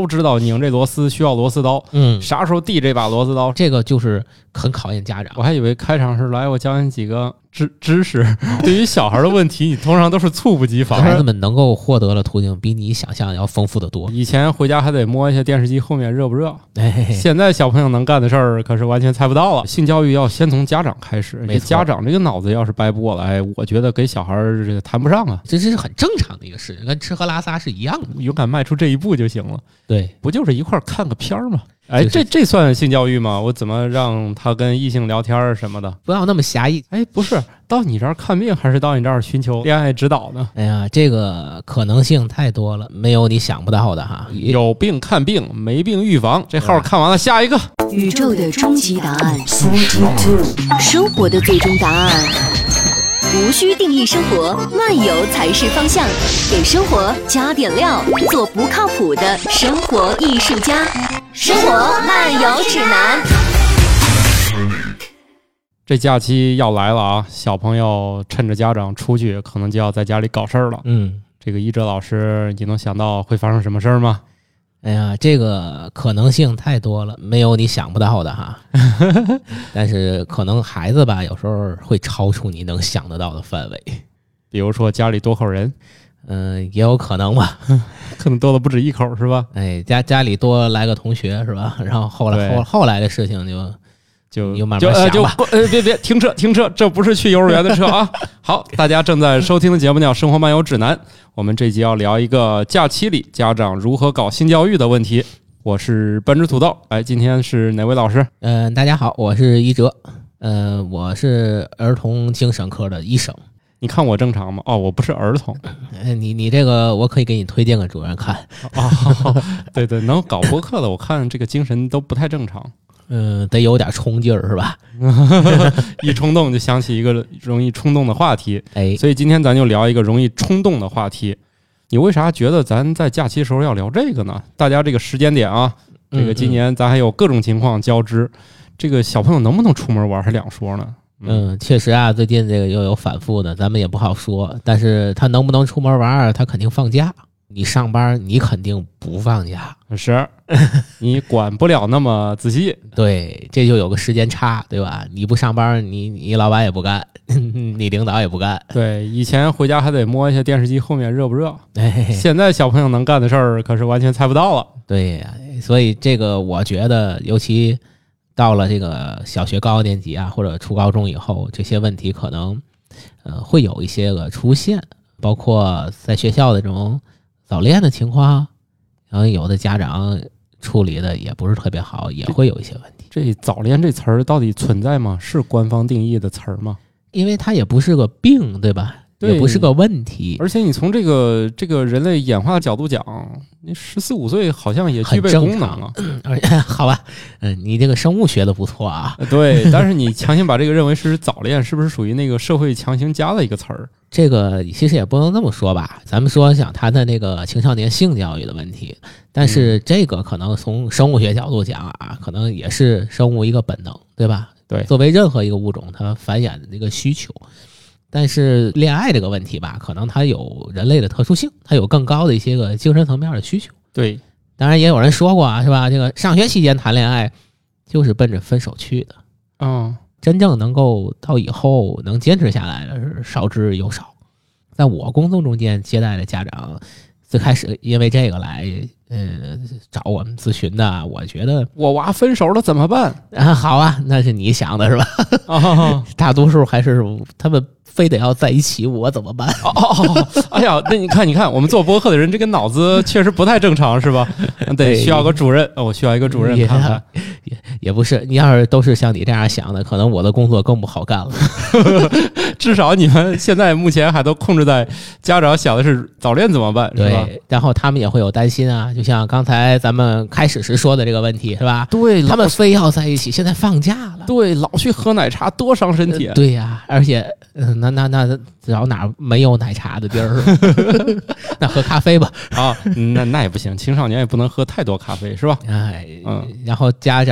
都知道拧这螺丝需要螺丝刀，嗯，啥时候递这把螺丝刀？这个就是很考验家长我。还以为开场是来我教你几个知知识。对于小孩的问题，你通常都是猝不及防。孩子们能够获得的途径比你想象要丰富的多。以前回家还得摸一下电视机后面热不热，哎，现在小朋友能干的事儿可是完全猜不到了。性教育要先从家长开始，家长这个脑子要是掰不过来，我觉得给小孩儿这个谈不上啊。这这是很正常的一个事情，跟吃喝拉撒是一样的。勇敢迈出这一步就行了，对，不就是一块儿看个片儿吗？哎，这这算性教育吗？我怎么让他跟异性聊天儿什么的？不要那么狭义。哎，不是到你这儿看病，还是到你这儿寻求恋爱指导呢？哎呀，这个可能性太多了，没有你想不到的哈。有病看病，没病预防。这号看完了，下一个。宇宙的终极答案，生活的最终答案。无需定义生活，漫游才是方向。给生活加点料，做不靠谱的生活艺术家。生活漫游指南。这假期要来了啊！小朋友趁着家长出去，可能就要在家里搞事儿了。嗯，这个一哲老师，你能想到会发生什么事儿吗？哎呀，这个可能性太多了，没有你想不到的哈。但是可能孩子吧，有时候会超出你能想得到的范围。比如说家里多口人，嗯、也有可能吧。可能多了不止一口，是吧？哎，家家里多来个同学是吧？然后后来后后来的事情就就你就呃就呃别别停车停车，这不是去幼儿园的车啊！好，大家正在收听的节目叫《生活漫游指南》，我们这集要聊一个假期里家长如何搞性教育的问题。我是半只土豆，哎，今天是哪位老师？嗯、大家好，我是一哲，呃，我是儿童精神科的医生。你看我正常吗？哦，我不是儿童呃你你这个我可以给你推荐个主任看，哦，对对，能搞播客的，我看这个精神都不太正常，嗯、得有点冲劲儿是吧？一冲动就想起一个容易冲动的话题，哎，所以今天咱就聊一个容易冲动的话题。你为啥觉得咱在假期时候要聊这个呢？大家这个时间点啊，这个今年咱还有各种情况交织，这个小朋友能不能出门玩还两说呢。嗯，确实啊，最近这个又有反复的，咱们也不好说。但是他能不能出门玩儿，他肯定放假。你上班，你肯定不放假。是，你管不了那么仔细。对，这就有个时间差，对吧？你不上班，你你老板也不干，你领导也不干。对，以前回家还得摸一下电视机后面热不热，哎，现在小朋友能干的事儿可是完全猜不到了。对呀、所以这个我觉得，尤其到了这个小学高年级啊，或者初高中以后，这些问题可能呃会有一些个出现，包括在学校的这种早恋的情况，然后有的家长处理的也不是特别好，也会有一些问题，这早恋这词儿到底存在吗？是官方定义的词儿吗？因为它也不是个病，对吧？对也不是个问题，而且你从这个这个人类演化角度讲，你十四五岁好像也具备功能啊。而且好吧，嗯，你这个生物学的不错啊，呃对，但是你强行把这个认为是早恋，是不是属于那个社会强行加的一个词儿？这个其实也不能这么说吧，咱们说想谈谈那个青少年性教育的问题，但是这个可能从生物学角度讲啊，可能也是生物一个本能，对吧？对作为任何一个物种，它繁衍的这个需求。但是恋爱这个问题吧，可能它有人类的特殊性，它有更高的一些个精神层面的需求。对，当然也有人说过啊，是吧？这个上学期间谈恋爱，就是奔着分手去的。嗯，真正能够到以后能坚持下来的是少之又少。在我工作中间接待的家长，最开始因为这个来呃找我们咨询的，我觉得我娃分手了怎么办？啊好啊，那是你想的是吧？啊，大多数还是他们非得要在一起，我怎么办？哦哦哦，哎呀，那你看，你看，我们做播客的人，这个脑子确实不太正常，是吧？得需要个主任，哦我需要一个主任也看看。也也不是，你要是都是像你这样想的，可能我的工作更不好干了。至少你们现在目前还都控制在家长想的是早恋怎么办，是吧？对，然后他们也会有担心啊，就像刚才咱们开始时说的这个问题，是吧？对他们非要在一起，现在放假了。对老去喝奶茶多伤身体。呃对呀、而且，嗯、那那那找哪儿没有奶茶的地儿，那喝咖啡吧。啊，那那也不行，青少年也不能喝太多咖啡，是吧？哎，嗯然后家长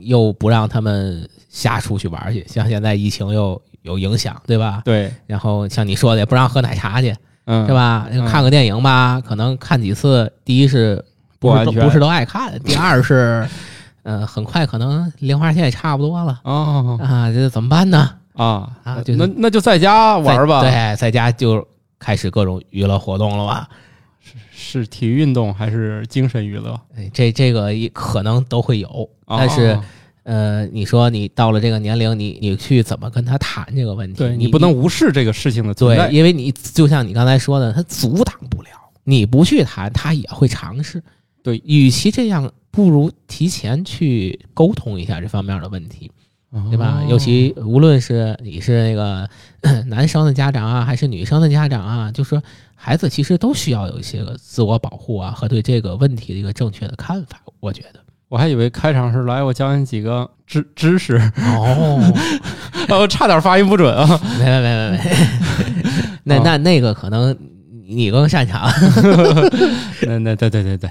又不让他们瞎出去玩去，像现在疫情又有影响，对吧？对，然后像你说的，也不让喝奶茶去，嗯，是？吧？嗯看个电影吧，可能看几次，第一是不不是都爱看。第二是，呃，很快可能零花钱也差不多了哦啊，这怎么办呢？啊啊就那那就在家玩吧。对，在家就开始各种娱乐活动了吧？是体育运动还是精神娱乐？哎这这个也可能都会有，但是哦呃，你说你到了这个年龄，你你去怎么跟他谈这个问题？你对你不能无视这个事情的存在对，。因为你就像你刚才说的，他阻挡不了，你不去谈，他也会尝试。对，与其这样，不如提前去沟通一下这方面的问题，对吧？哦尤其无论是你是那个 男生的家长啊，还是女生的家长啊，就说孩子其实都需要有一些个自我保护啊，和对这个问题的一个正确的看法。我觉得我还以为开场是来我教你几个知知识，哦，我 差点发音不准啊。没没没没没，那那那个可能你更擅长。那那对对对对，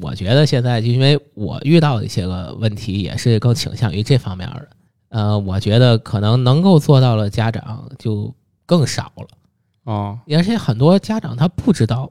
我觉得现在就因为我遇到的一些个问题，也是更倾向于这方面的。呃，我觉得可能能够做到的家长就更少了，哦，而且很多家长他不知道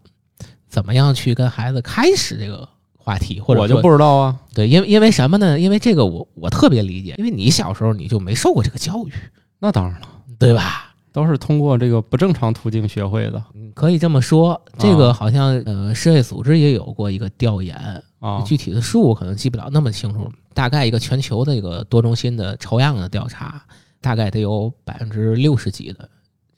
怎么样去跟孩子开始这个话题，或者我就不知道啊。对，因为因为什么呢？因为这个我我特别理解，因为你小时候你就没受过这个教育，那当然了，对吧？都是通过这个不正常途径学会的嗯可以这么说，这个好像呃，世卫组织也有过一个调研，啊。具体的数我可能记不了那么清楚，大概一个全球的一个多中心的抽样的调查，大概得有百分之六十几的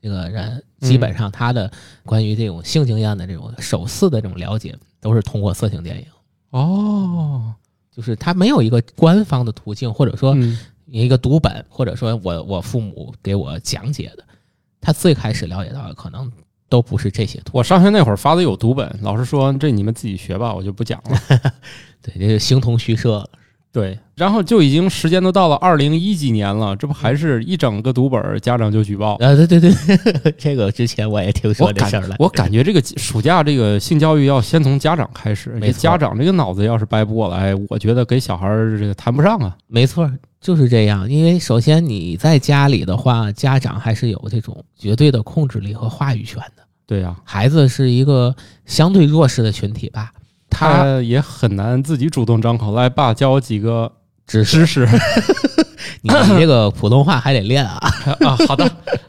这个人，基本上他的关于这种性经验的这种首次的这种了解，都是通过色情电影，哦，就是他没有一个官方的途径，或者说嗯一个读本，或者说我我父母给我讲解的，他最开始了解到的可能都不是这些途我上学那会儿发的有读本，老师说这你们自己学吧，我就不讲了。对，这是形同虚设了。对，然后就已经时间都到了二零一几年了，这不还是一整个读本儿，家长就举报。啊，对对对，这个之前我也听说这事儿了。我感觉这个暑假这个性教育要先从家长开始，家长这个脑子要是掰不过来，我觉得给小孩儿这个谈不上啊。没错，就是这样。因为首先你在家里的话，家长还是有这种绝对的控制力和话语权的。对呀、孩子是一个相对弱势的群体吧，他他也很难自己主动张口来，爸教我几个知识知识你 你这个普通话还得练啊，啊。好的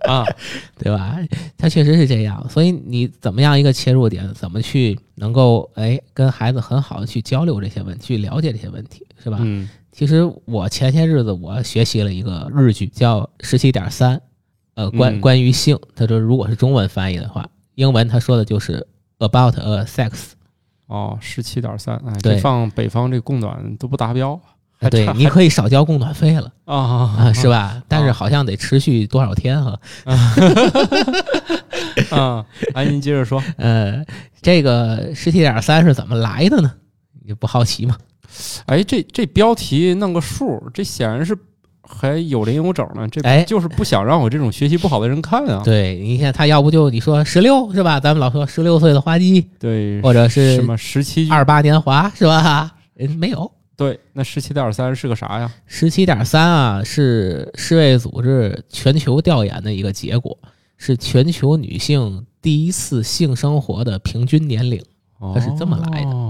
啊，对吧？他确实是这样，所以你怎么样一个切入点，怎么去能够哎跟孩子很好的去交流这些问题，去了解这些问题，是吧？嗯其实我前些日子我学习了一个日剧，叫十七点三，呃，关嗯关于性，他说如果是中文翻译的话，英文他说的就是 about a sex，哦，十七点三，哎，对这放北方这供暖都不达标，还差对，你可以少交供暖费了啊啊，是吧？但是好像得持续多少天哈？啊，哎，您接着说。呃，这个十七点三是怎么来的呢？你不好奇吗？哎，这这标题弄个数，这显然是还有零有整呢。这哎就是不想让我这种学习不好的人看啊。对，你看他要不就你说十六是吧？咱们老说十六岁的花季，对，或者是什么十七二八年华是吧？人没有。对，那十七点三是个啥呀？十七点三啊，是世卫组织全球调研的一个结果，是全球女性第一次性生活的平均年龄。它是这么来的哦，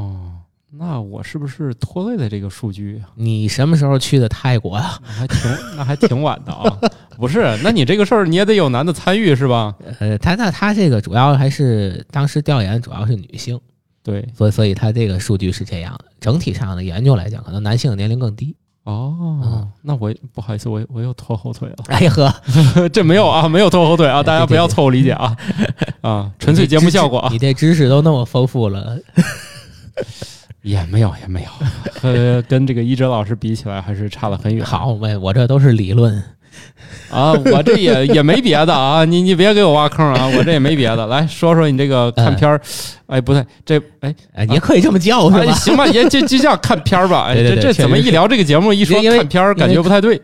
那我是不是拖累了这个数据啊？你什么时候去的泰国啊？还挺那还挺晚的啊。不是，那你这个事儿你也得有男的参与是吧？呃，他那他这个主要还是当时调研主要是女性，对，所以所以他这个数据是这样的。整体上的研究来讲，可能男性的年龄更低。哦嗯，那我不好意思，我我又拖后腿了。哎呀呵，这没有啊，没有拖后腿啊，大家不要错误理解啊啊，纯粹节目效果啊你，这知识都那么丰富了，也没有也没有，和跟这个一哲老师比起来还是差了很远。好，我我这都是理论。啊，我这也 也没别的啊，你你别给我挖坑啊，我这也没别的。来说说你这个看片儿，哎，不对，这哎哎，也可以这么叫是吧？哎行吧，也就就叫看片儿吧。哎，对对对这这怎么一聊这个节目一说看片儿，感觉不太对，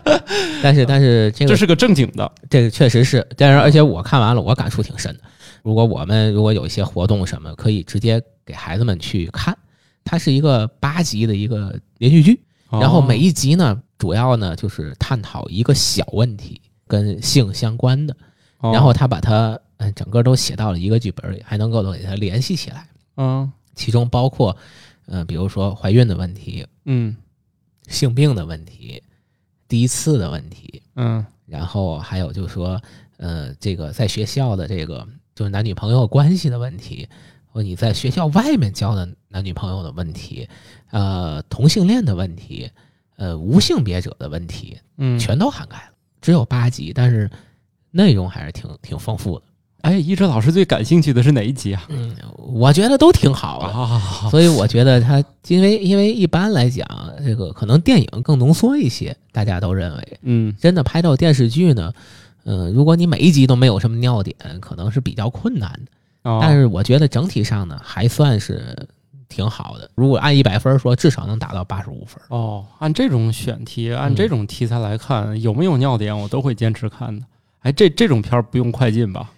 但是但是这个这是个正经的。这个确实是，但是而且我看完了，我感触挺深的。如果我们如果有一些活动什么，可以直接给孩子们去看。它是一个八集的一个连续剧，然后每哦一集呢，主要呢就是探讨一个小问题，跟性相关的，哦。然后他把它嗯整个都写到了一个剧本里，还能够给它联系起来。嗯其中包括呃，比如说怀孕的问题、嗯。性病的问题、第一次的问题，嗯。然后还有就是说，呃，这个在学校的这个就是男女朋友关系的问题，或你在学校外面交的男女朋友的问题，呃，同性恋的问题，呃，无性别者的问题，嗯，全都涵盖了。只有八集，但是内容还是挺挺丰富的。哎，一哲老师最感兴趣的是哪一集啊？嗯，我觉得都挺好的。啊，所以我觉得他，因为因为一般来讲，这个可能电影更浓缩一些，大家都认为，嗯真的拍到电视剧呢，嗯、如果你每一集都没有什么尿点，可能是比较困难的。哦但是我觉得整体上呢，还算是挺好的。如果按一百分说，至少能达到八十五分。哦，按这种选题，按这种题材来看，有没有尿点，我都会坚持看的。哎，这这种片儿不用快进吧？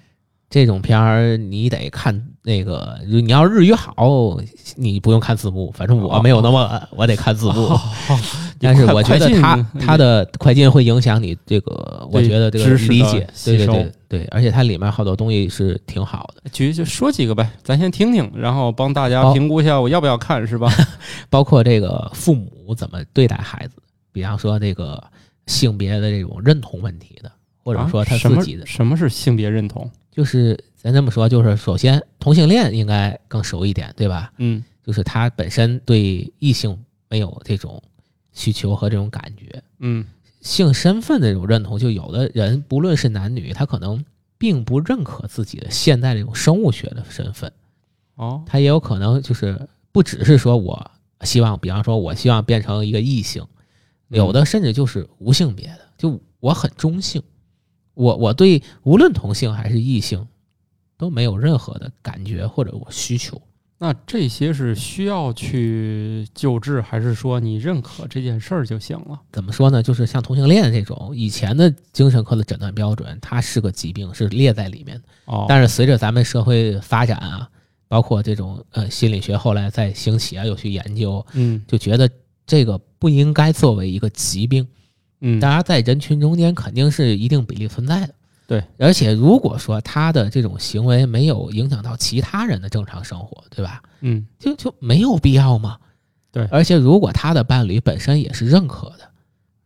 这种片儿你得看那个，你要日语好，你不用看字幕。反正我没有那么，我得看字幕。哦 但是我觉得它它的快进会影响你这个，我觉得这个理解，对对对对，而且它里面好多东西是挺好的，举就说几个呗，咱先听听，然后帮大家评估一下我要不要看，是吧？包括这个父母怎么对待孩子，比方说这个性别的这种认同问题的，或者说他自己的，什么是性别认同？就是咱这么说，就是首先同性恋应该更熟一点，对吧？嗯。就是他本身对异性没有这种需求和这种感觉，嗯。性身份的这种认同，就有的人不论是男女，他可能并不认可自己的现在这种生物学的身份，哦。他也有可能就是不只是说我希望，比方说我希望变成一个异性，有的甚至就是无性别的，就我很中性，我我对无论同性还是异性都没有任何的感觉或者我需求。那这些是需要去救治，还是说你认可这件事儿就行了？怎么说呢？就是像同性恋这种以前的精神科的诊断标准，它是个疾病，是列在里面的。哦，但是随着咱们社会发展啊，包括这种呃心理学后来在兴起啊，有去研究，嗯就觉得这个不应该作为一个疾病。嗯，当然，在人群中间肯定是一定比例存在的。对，而且如果说他的这种行为没有影响到其他人的正常生活，对吧？嗯就就没有必要嘛。对而且如果他的伴侣本身也是认可的，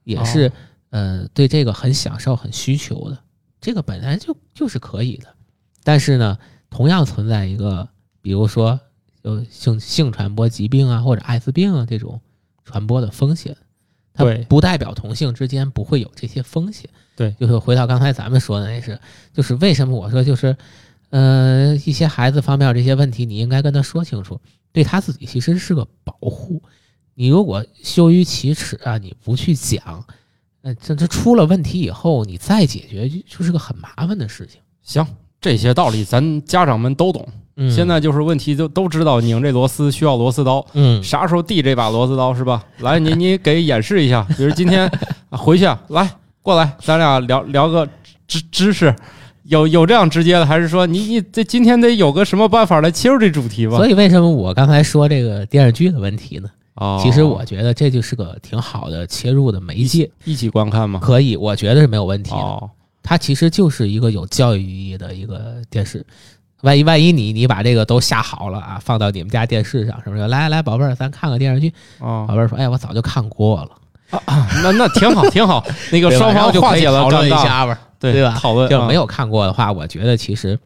也是、哦呃对这个很享受、很需求的，这个本来就就是可以的。但是呢，同样存在一个，比如说有性性传播疾病啊，或者艾滋病啊这种传播的风险，它对不代表同性之间不会有这些风险。对就是回到刚才咱们说的那是，就是为什么我说就是，呃，一些孩子方面这些问题，你应该跟他说清楚，对他自己其实是个保护。你如果羞于启齿啊，你不去讲，那这这出了问题以后，你再解决就就是个很麻烦的事情。行，这些道理咱家长们都懂。嗯，现在就是问题就都知道拧这螺丝需要螺丝刀，嗯，啥时候递这把螺丝刀是吧？来，你 你给演示一下，比如今天啊回去啊，来过来，咱俩聊聊个知知识，有有这样直接的，还是说你你这今天得有个什么办法来切入这主题吧？所以为什么我刚才说这个电视剧的问题呢？哦，其实我觉得这就是个挺好的切入的媒介，一起观看吗？可以，我觉得是没有问题的。哦，它其实就是一个有教育意义的一个电视。万一万一你你把这个都下好了啊，放到你们家电视上，是不是？来来，宝贝儿，咱看个电视剧。哦宝，贝儿说：“哎，我早就看过了。那那挺好，挺好。那个双方就化解了讨论，一下吧，对对吧讨论啊就没有看过的话，我觉得其实，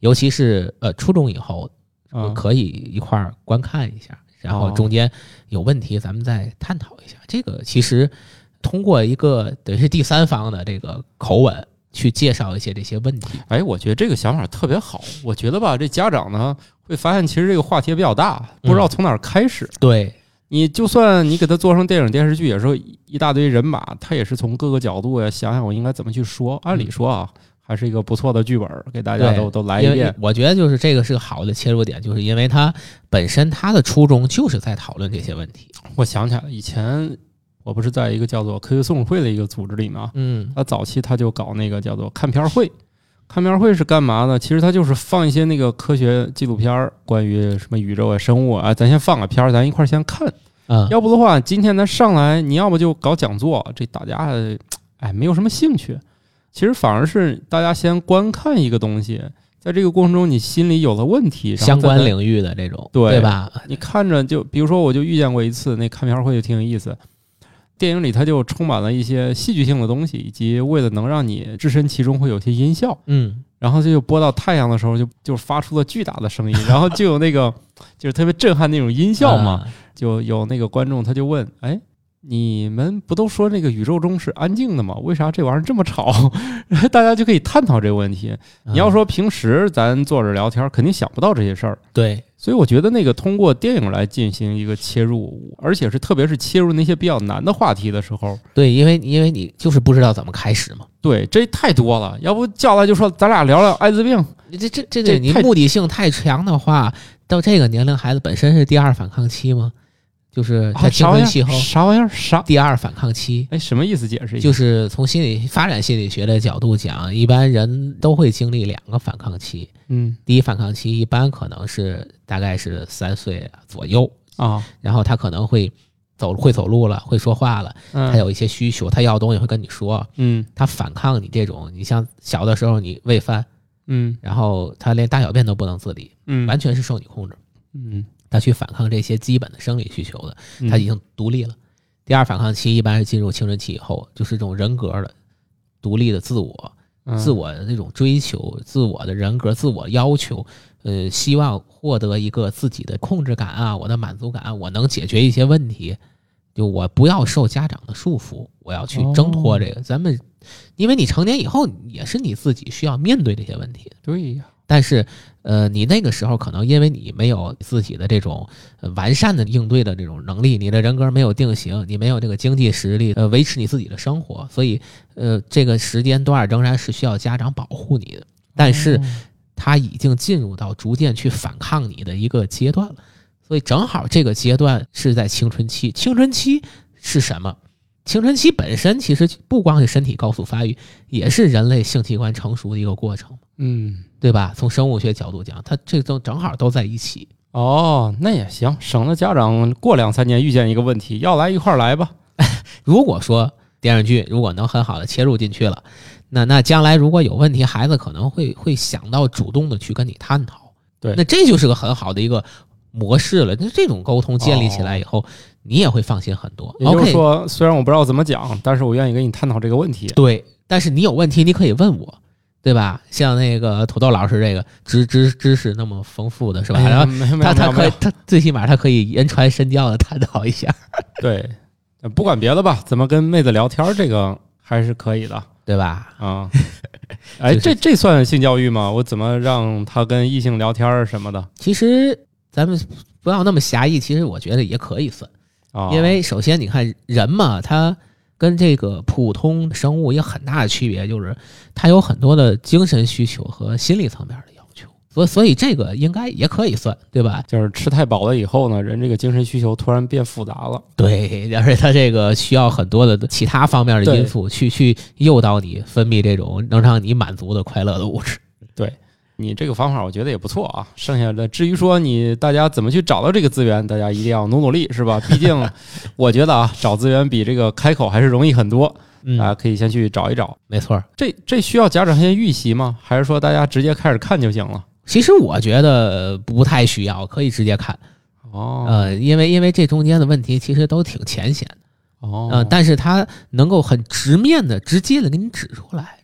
尤其是呃初中以后，嗯可以一块儿观看一下，然后哦中间有问题咱们再探讨一下。这个其实通过一个等于是第三方的这个口吻去介绍一些这些问题。哎，我觉得这个想法特别好。我觉得吧，这家长呢会发现，其实这个话题比较大，不知道从哪儿开始。对，你就算你给他做成电影电视剧，也是一大堆人马，他也是从各个角度呀想想我应该怎么去说。按理说啊，还是一个不错的剧本，给大家都都来一遍。我觉得就是这个是个好的切入点，就是因为他本身他的初衷就是在讨论这些问题。我想起来了，以前我不是在一个叫做科学松鼠会的一个组织里嘛，嗯他早期他就搞那个叫做看片儿会。看片儿会是干嘛呢？其实他就是放一些那个科学纪录片儿，关于什么宇宙啊、生物啊，咱先放个片儿，咱一块儿先看。嗯，要不的话，今天咱上来，你要么就搞讲座，这大家哎没有什么兴趣。其实反而是大家先观看一个东西，在这个过程中你心里有了问题，相关领域的这种，对对吧？你看着就，比如说，我就遇见过一次，那看片儿会就挺有意思。电影里它就充满了一些戏剧性的东西，以及为了能让你置身其中，会有些音效。嗯，然后这就播到太阳的时候，就就发出了巨大的声音，然后就有那个就是特别震撼那种音效嘛。啊就有那个观众他就问：“哎，你们不都说那个宇宙中是安静的吗？为啥这玩意儿这么吵？” 大家就可以探讨这个问题。你要说平时咱坐着聊天，肯定想不到这些事儿。对，所以我觉得那个通过电影来进行一个切入，而且是特别是切入那些比较难的话题的时候，对，因为因为你就是不知道怎么开始嘛。对，这太多了。要不叫来就说咱俩聊聊艾滋病，这这这这这，你目的性太强的话，到这个年龄孩子本身是第二反抗期吗？就是啊在青啥玩意儿？春期后，啥玩意儿？啥？第二反抗期。哎，什么意思？解释一下。就是从心理发展心理学的角度讲，一般人都会经历两个反抗期。嗯。第一反抗期一般可能是大概是三岁左右，啊，然后他可能会走会走路了，会说话了，嗯，他有一些需求，他要东西会跟你说，嗯。他反抗你这种，你像小的时候你喂饭，嗯。然后他连大小便都不能自理，嗯，完全是受你控制，嗯，他去反抗这些基本的生理需求的，嗯。他已经独立了。第二反抗期一般是进入青春期以后，就是这种人格的独立的自我，嗯自我的那种追求、自我的人格、自我要求，呃，希望获得一个自己的控制感啊，我的满足感啊，我能解决一些问题，就我不要受家长的束缚，我要去挣脱这个。咱们，因为你成年以后也是你自己需要面对这些问题，对呀，但是，呃，你那个时候可能因为你没有自己的这种呃完善的应对的这种能力，你的人格没有定型，你没有这个经济实力，呃，维持你自己的生活，所以，呃，这个时间段仍然是需要家长保护你的。但是，他已经进入到逐渐去反抗你的一个阶段了，所以正好这个阶段是在青春期。青春期是什么？青春期本身其实不光是身体高速发育，也是人类性器官成熟的一个过程。嗯，对吧？从生物学角度讲，它这都正好都在一起。哦，那也行，省得家长过两三年遇见一个问题，要来一块儿来吧。如果说电视剧如果能很好的切入进去了，那那将来如果有问题，孩子可能会会想到主动的去跟你探讨。对那这就是个很好的一个模式了。那这种沟通建立起来以后，你也会放心很多。也就是说，虽然我不知道怎么讲，但是我愿意跟你探讨这个问题。对，但是你有问题你可以问我。对吧？像那个土豆老师这个知知知识那么丰富的是吧？哎然后他他可以他最起码他可以言传身教的探讨一下，对，不管别的吧，怎么跟妹子聊天儿，这个还是可以的对吧？啊。哎，就是这这算性教育吗？我怎么让他跟异性聊天儿什么的其实咱们不要那么狭义，其实我觉得也可以算，啊？因为首先你看人嘛，他跟这个普通生物有很大的区别，就是他有很多的精神需求和心理层面的要求，所以所以这个应该也可以算，对吧？就是吃太饱了以后呢，人这个精神需求突然变复杂了。对，而且他这个需要很多的其他方面的因素去去诱导你分泌这种能让你满足的快乐的物质。你这个方法我觉得也不错啊。剩下的至于说你大家怎么去找到这个资源，大家一定要努努力，是吧？毕竟我觉得啊，找资源比这个开口还是容易很多。嗯大家可以先去找一找。没错儿。这这需要家长先预习吗？还是说大家直接开始看就行了？其实我觉得不太需要，可以直接看。哦，呃，因为因为这中间的问题其实都挺浅显的，哦，呃，但是它能够很直面的、直接的给你指出来，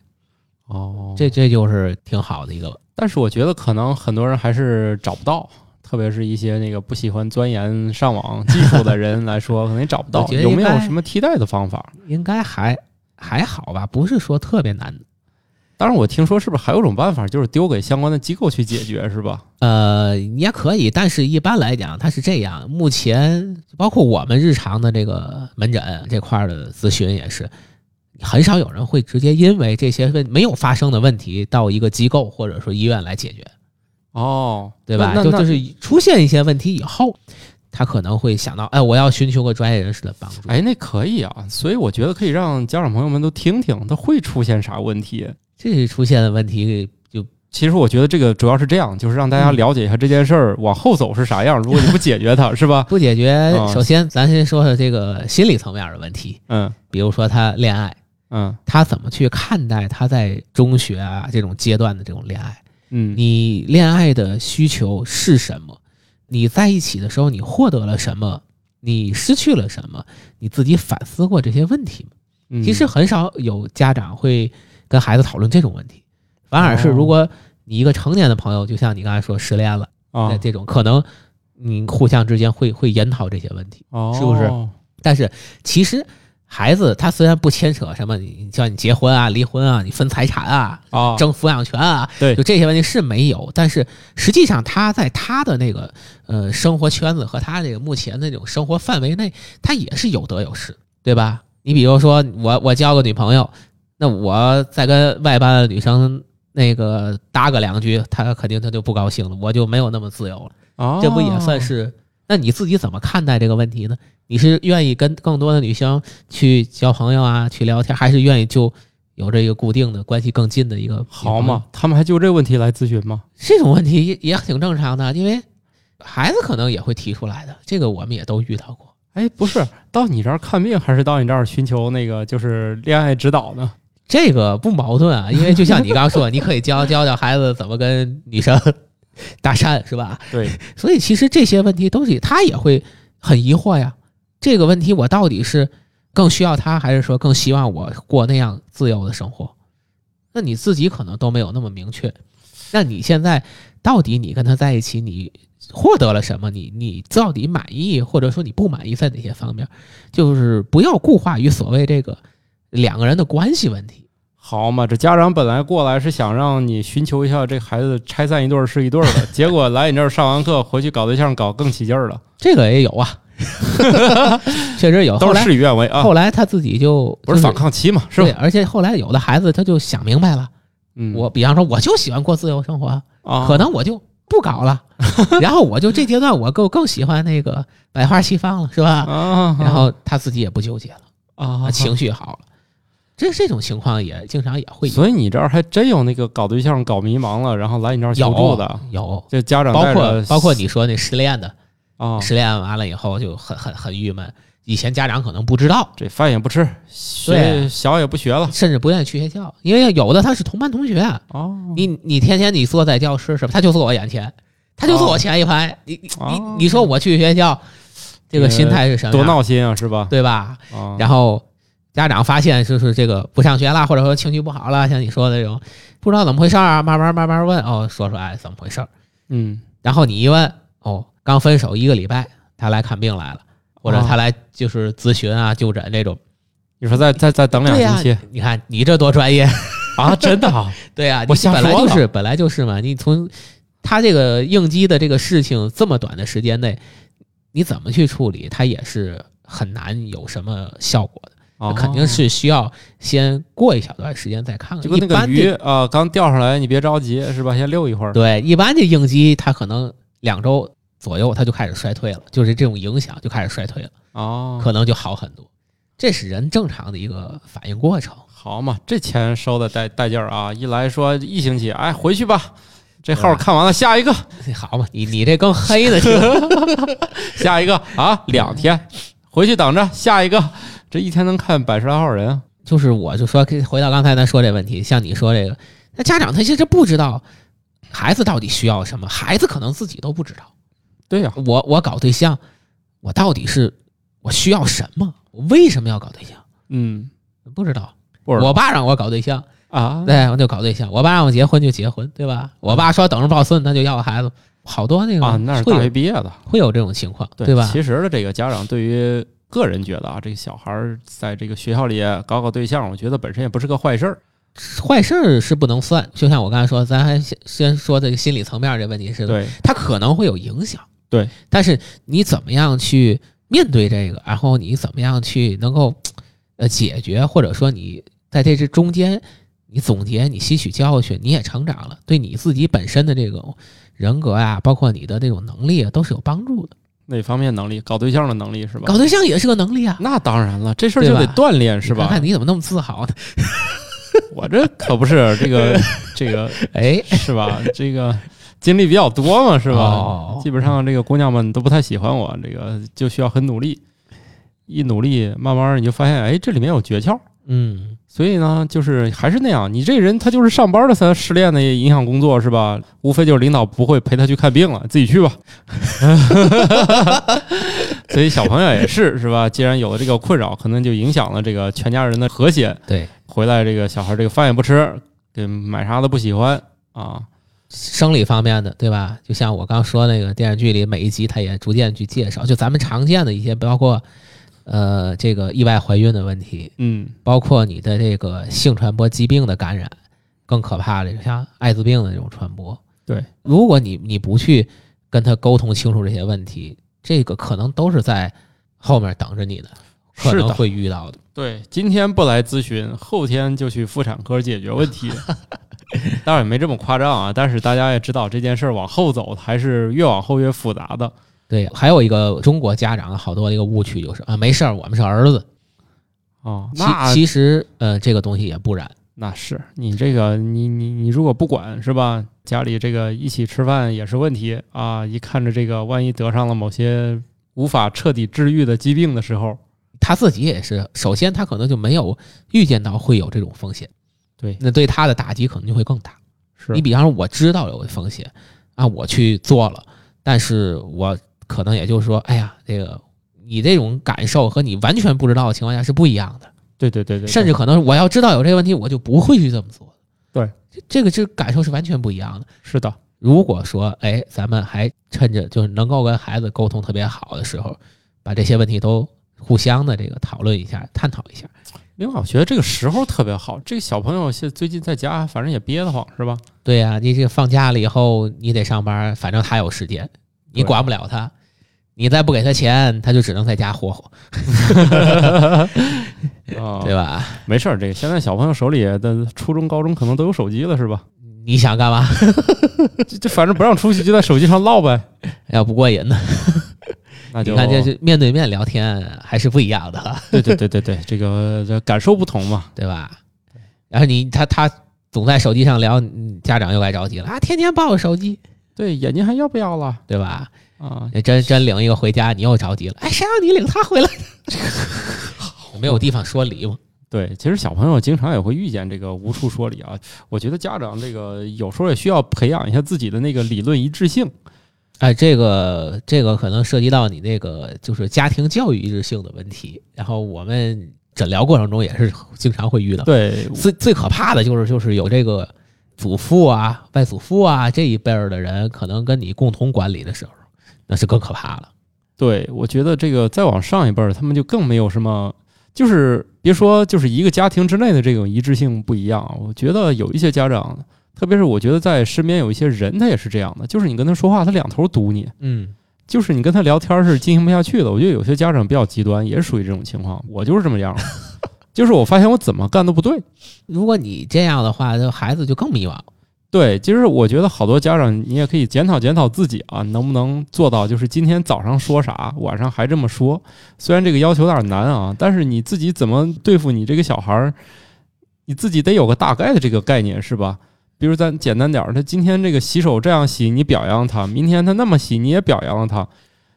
哦，这这就是挺好的一个。但是我觉得可能很多人还是找不到，特别是一些那个不喜欢钻研上网技术的人来说，可能也找不到有没有什么替代的方法？应该还还好吧，不是说特别难的。当然，我听说是不是还有种办法，就是丢给相关的机构去解决，是吧？呃，也可以，但是一般来讲，它是这样。目前包括我们日常的这个门诊这块儿的咨询也是，很少有人会直接因为这些问没有发生的问题到一个机构或者说医院来解决。哦，对吧？就就是出现一些问题以后，他可能会想到，哎，我要寻求个专业人士的帮助。哎，那可以啊。所以我觉得可以让家长朋友们都听听，他会出现啥问题。这出现的问题就其实我觉得这个主要是这样，就是让大家嗯了解一下这件事儿往后走是啥样。如果你不解决它，是吧？不解决。啊首先，咱先说说这个心理层面的问题，嗯比如说他恋爱，嗯他怎么去看待他在中学啊这种阶段的这种恋爱？嗯，你恋爱的需求是什么？你在一起的时候，你获得了什么？你失去了什么？你自己反思过这些问题吗？嗯其实很少有家长会跟孩子讨论这种问题，反而是哦如果你一个成年的朋友，就像你刚才说失恋了，啊，这种可能你互相之间会会研讨这些问题。哦是不是但是其实孩子他虽然不牵扯什么，你叫你结婚啊、离婚啊、你分财产啊、啊，争抚养权啊，对就这些问题是没有，但是实际上他在他的那个呃生活圈子和他这个目前的这种生活范围内，他也是有得有失，对吧？你比如说我我交个女朋友，那我再跟外班的女生那个搭个两句，他肯定他就不高兴了，我就没有那么自由了。哦这不也算是？那你自己怎么看待这个问题呢？你是愿意跟更多的女生去交朋友啊，去聊天，还是愿意就有这个固定的关系更近的一个好嘛？？他们还就这个问题来咨询吗？这种问题也也挺正常的，因为孩子可能也会提出来的，这个我们也都遇到过。哎，不是到你这儿看病，还是到你这儿寻求那个就是恋爱指导呢？这个不矛盾啊，因为就像你刚刚说，你可以教教教孩子怎么跟女生搭讪，是吧？对，所以其实这些问题都是他也会很疑惑呀。这个问题我到底是更需要他，还是说更希望我过那样自由的生活？那你自己可能都没有那么明确。那你现在到底你跟他在一起，你获得了什么？你你到底满意，或者说你不满意在哪些方面？就是不要固化于所谓这个两个人的关系问题。好嘛，这家长本来过来是想让你寻求一下这孩子拆散一对儿是一对儿的，结果来你这儿上完课回去搞对象搞更起劲儿了，这个也有啊，确实有。都是事与愿违啊，后来他自己就不是反抗期嘛，是对，吧？而且后来有的孩子他就想明白了，嗯，我比方说我就喜欢过自由生活，啊，可能我就不搞了，然后我就这阶段我更更喜欢那个百花齐放了，是吧？啊，然后他自己也不纠结了，啊情绪好了。这这种情况也经常也会有，所以你这儿还真有那个搞对象搞迷茫了，然后来你这儿求助的，有，这家长包括包括你说那失恋的，啊，失恋完了以后就很很很郁闷。以前家长可能不知道，这饭也不吃，学对小也不学了甚至不愿意去学校，因为有的他是同班同学，哦，你你天天你坐在教室是吧？他就坐我眼前，他就坐我前一排。你你你说我去学校，这个心态是什么？多闹心啊，是吧？对吧？哦，然后家长发现就是这个不上学了，或者说情绪不好了，像你说的这种，不知道怎么回事啊，慢慢慢慢问哦，说出来怎么回事儿。嗯，然后你一问哦，刚分手一个礼拜，他来看病来了，或者哦他来就是咨询啊、就诊这种。你说再再再等两、星期你看你这多专业。啊？真的啊？对呀、我你本来就是本来就是嘛，你从他这个应激的这个事情这么短的时间内，你怎么去处理，他也是很难有什么效果的。哦肯定是需要先过一小段时间再看看。就跟那个鱼这啊，刚钓上来，你别着急，是吧？先溜一会儿。对，一般这应激他可能两周左右它就开始衰退了，就是这种影响就开始衰退了，哦，可能就好很多。这是人正常的一个反应过程。好嘛，这钱收的带带劲儿啊！一来说一星期，哎，回去吧，这号看完了，下一个，好嘛，你你这更黑的听。下一个啊，两天，回去等着，下一个，这一天能看百十来号人啊！就是我就说，回到刚才咱说这问题，像你说这个，那家长他其实不知道孩子到底需要什么，孩子可能自己都不知道。对呀、我我搞对象，我到底是我需要什么？我为什么要搞对象？嗯，不知道。不知道我爸让我搞对象，啊，对，我就搞对象；我爸让我结婚就结婚，对吧？我爸说等着抱孙子，他就要个孩子，好多那个啊，那是大学毕业的，会有这种情况，对吧？其实的这个家长对于个人觉得啊，这个小孩儿在这个学校里搞搞对象，我觉得本身也不是个坏事儿。坏事儿是不能算，就像我刚才说，咱还先先说这个心理层面这问题似的，对，它可能会有影响，对。但是你怎么样去面对这个，然后你怎么样去能够呃解决，或者说你在这这中间你总结、你吸取教训，你也成长了，对你自己本身的这种人格啊，包括你的这种能力啊，都是有帮助的。哪方面能力？搞对象的能力是吧？搞对象也是个能力啊，那当然了，这事儿就得锻炼是吧你看？看你怎么那么自豪呢？我这可不是这个这个 哎，是吧？这个经历比较多嘛，是吧？哦基本上这个姑娘们都不太喜欢我，这个就需要很努力，一努力，慢慢你就发现，哎，这里面有诀窍，嗯，所以呢，就是还是那样，你这人他就是上班了，他失恋的也影响工作是吧？无非就是领导不会陪他去看病了，自己去吧。所以小朋友也是是吧？既然有了这个困扰，可能就影响了这个全家人的和谐。对，回来这个小孩这个饭也不吃，给买啥都不喜欢啊。生理方面的，对吧？就像我刚说那个电视剧里，每一集他也逐渐去介绍，就咱们常见的一些，包括呃这个意外怀孕的问题，嗯，包括你的这个性传播疾病的感染，更可怕的，就像艾滋病的这种传播。对，如果你你不去跟他沟通清楚这些问题，这个可能都是在后面等着你的，可能会遇到的。对，今天不来咨询，后天就去妇产科解决问题。当然也没这么夸张啊，但是大家也知道这件事儿往后走还是越往后越复杂的。对，还有一个中国家长好多的一个误区就是啊，没事儿，我们是儿子。哦，其那其实呃，这个东西也不然。那是你这个你你你如果不管是吧，家里这个一起吃饭也是问题啊。一看着这个，万一得上了某些无法彻底治愈的疾病的时候，他自己也是，首先他可能就没有预见到会有这种风险，对，那对他的打击可能就会更大。是你比方说，我知道有风险啊，我去做了，但是我可能也就是说，哎呀，这个你这种感受和你完全不知道的情况下是不一样的，对对对对，甚至可能我要知道有这个问题，我就不会去这么做。对这，这个这感受是完全不一样的。是的，如果说，哎，咱们还趁着就是能够跟孩子沟通特别好的时候，把这些问题都互相的这个讨论一下、探讨一下。另外我觉得这个时候特别好，这个小朋友现最近在家，反正也憋得慌是吧？对呀、你这个放假了以后，你得上班，反正他有时间，你管不了他。你再不给他钱，他就只能在家霍霍，啊，对吧？没事儿，这个现在小朋友手里的初中、高中可能都有手机了是吧？你想干嘛？这这反正不让出去，就在手机上唠呗。要不过瘾呢？那就你看，这是面对面聊天还是不一样的 哈，对对对对对，这个这感受不同嘛。对吧？然后你他他总在手机上聊，嗯家长又该着急了啊，天天抱着手机，对，眼睛还要不要了对吧？啊？真真领一个回家，你又着急了，哎，谁让你领他回来？没有地方说理嘛。对，其实小朋友经常也会遇见这个无处说理啊。我觉得家长这个有时候也需要培养一下自己的那个理论一致性。哎，这个这个可能涉及到你那个就是家庭教育一致性的问题，然后我们诊疗过程中也是经常会遇到。对，最最可怕的就是就是有这个祖父啊、外祖父啊这一辈儿的人，可能跟你共同管理的时候，那是更可怕了。对，我觉得这个再往上一辈儿，他们就更没有什么，就是别说就是一个家庭之内的这种一致性不一样。我觉得有一些家长，特别是我觉得在身边有一些人，他也是这样的，就是你跟他说话，他两头堵你，嗯，就是你跟他聊天是进行不下去的。我觉得有些家长比较极端，也是属于这种情况。我就是这么样，就是我发现我怎么干都不对。如果你这样的话，这孩子就更迷茫。对，其实我觉得好多家长，你也可以检讨检讨自己啊，能不能做到，就是今天早上说啥，晚上还这么说。虽然这个要求有点难啊，但是你自己怎么对付你这个小孩儿，你自己得有个大概的这个概念，是吧？比如咱简单点儿，他今天这个洗手这样洗，你表扬他；明天他那么洗，你也表扬了他。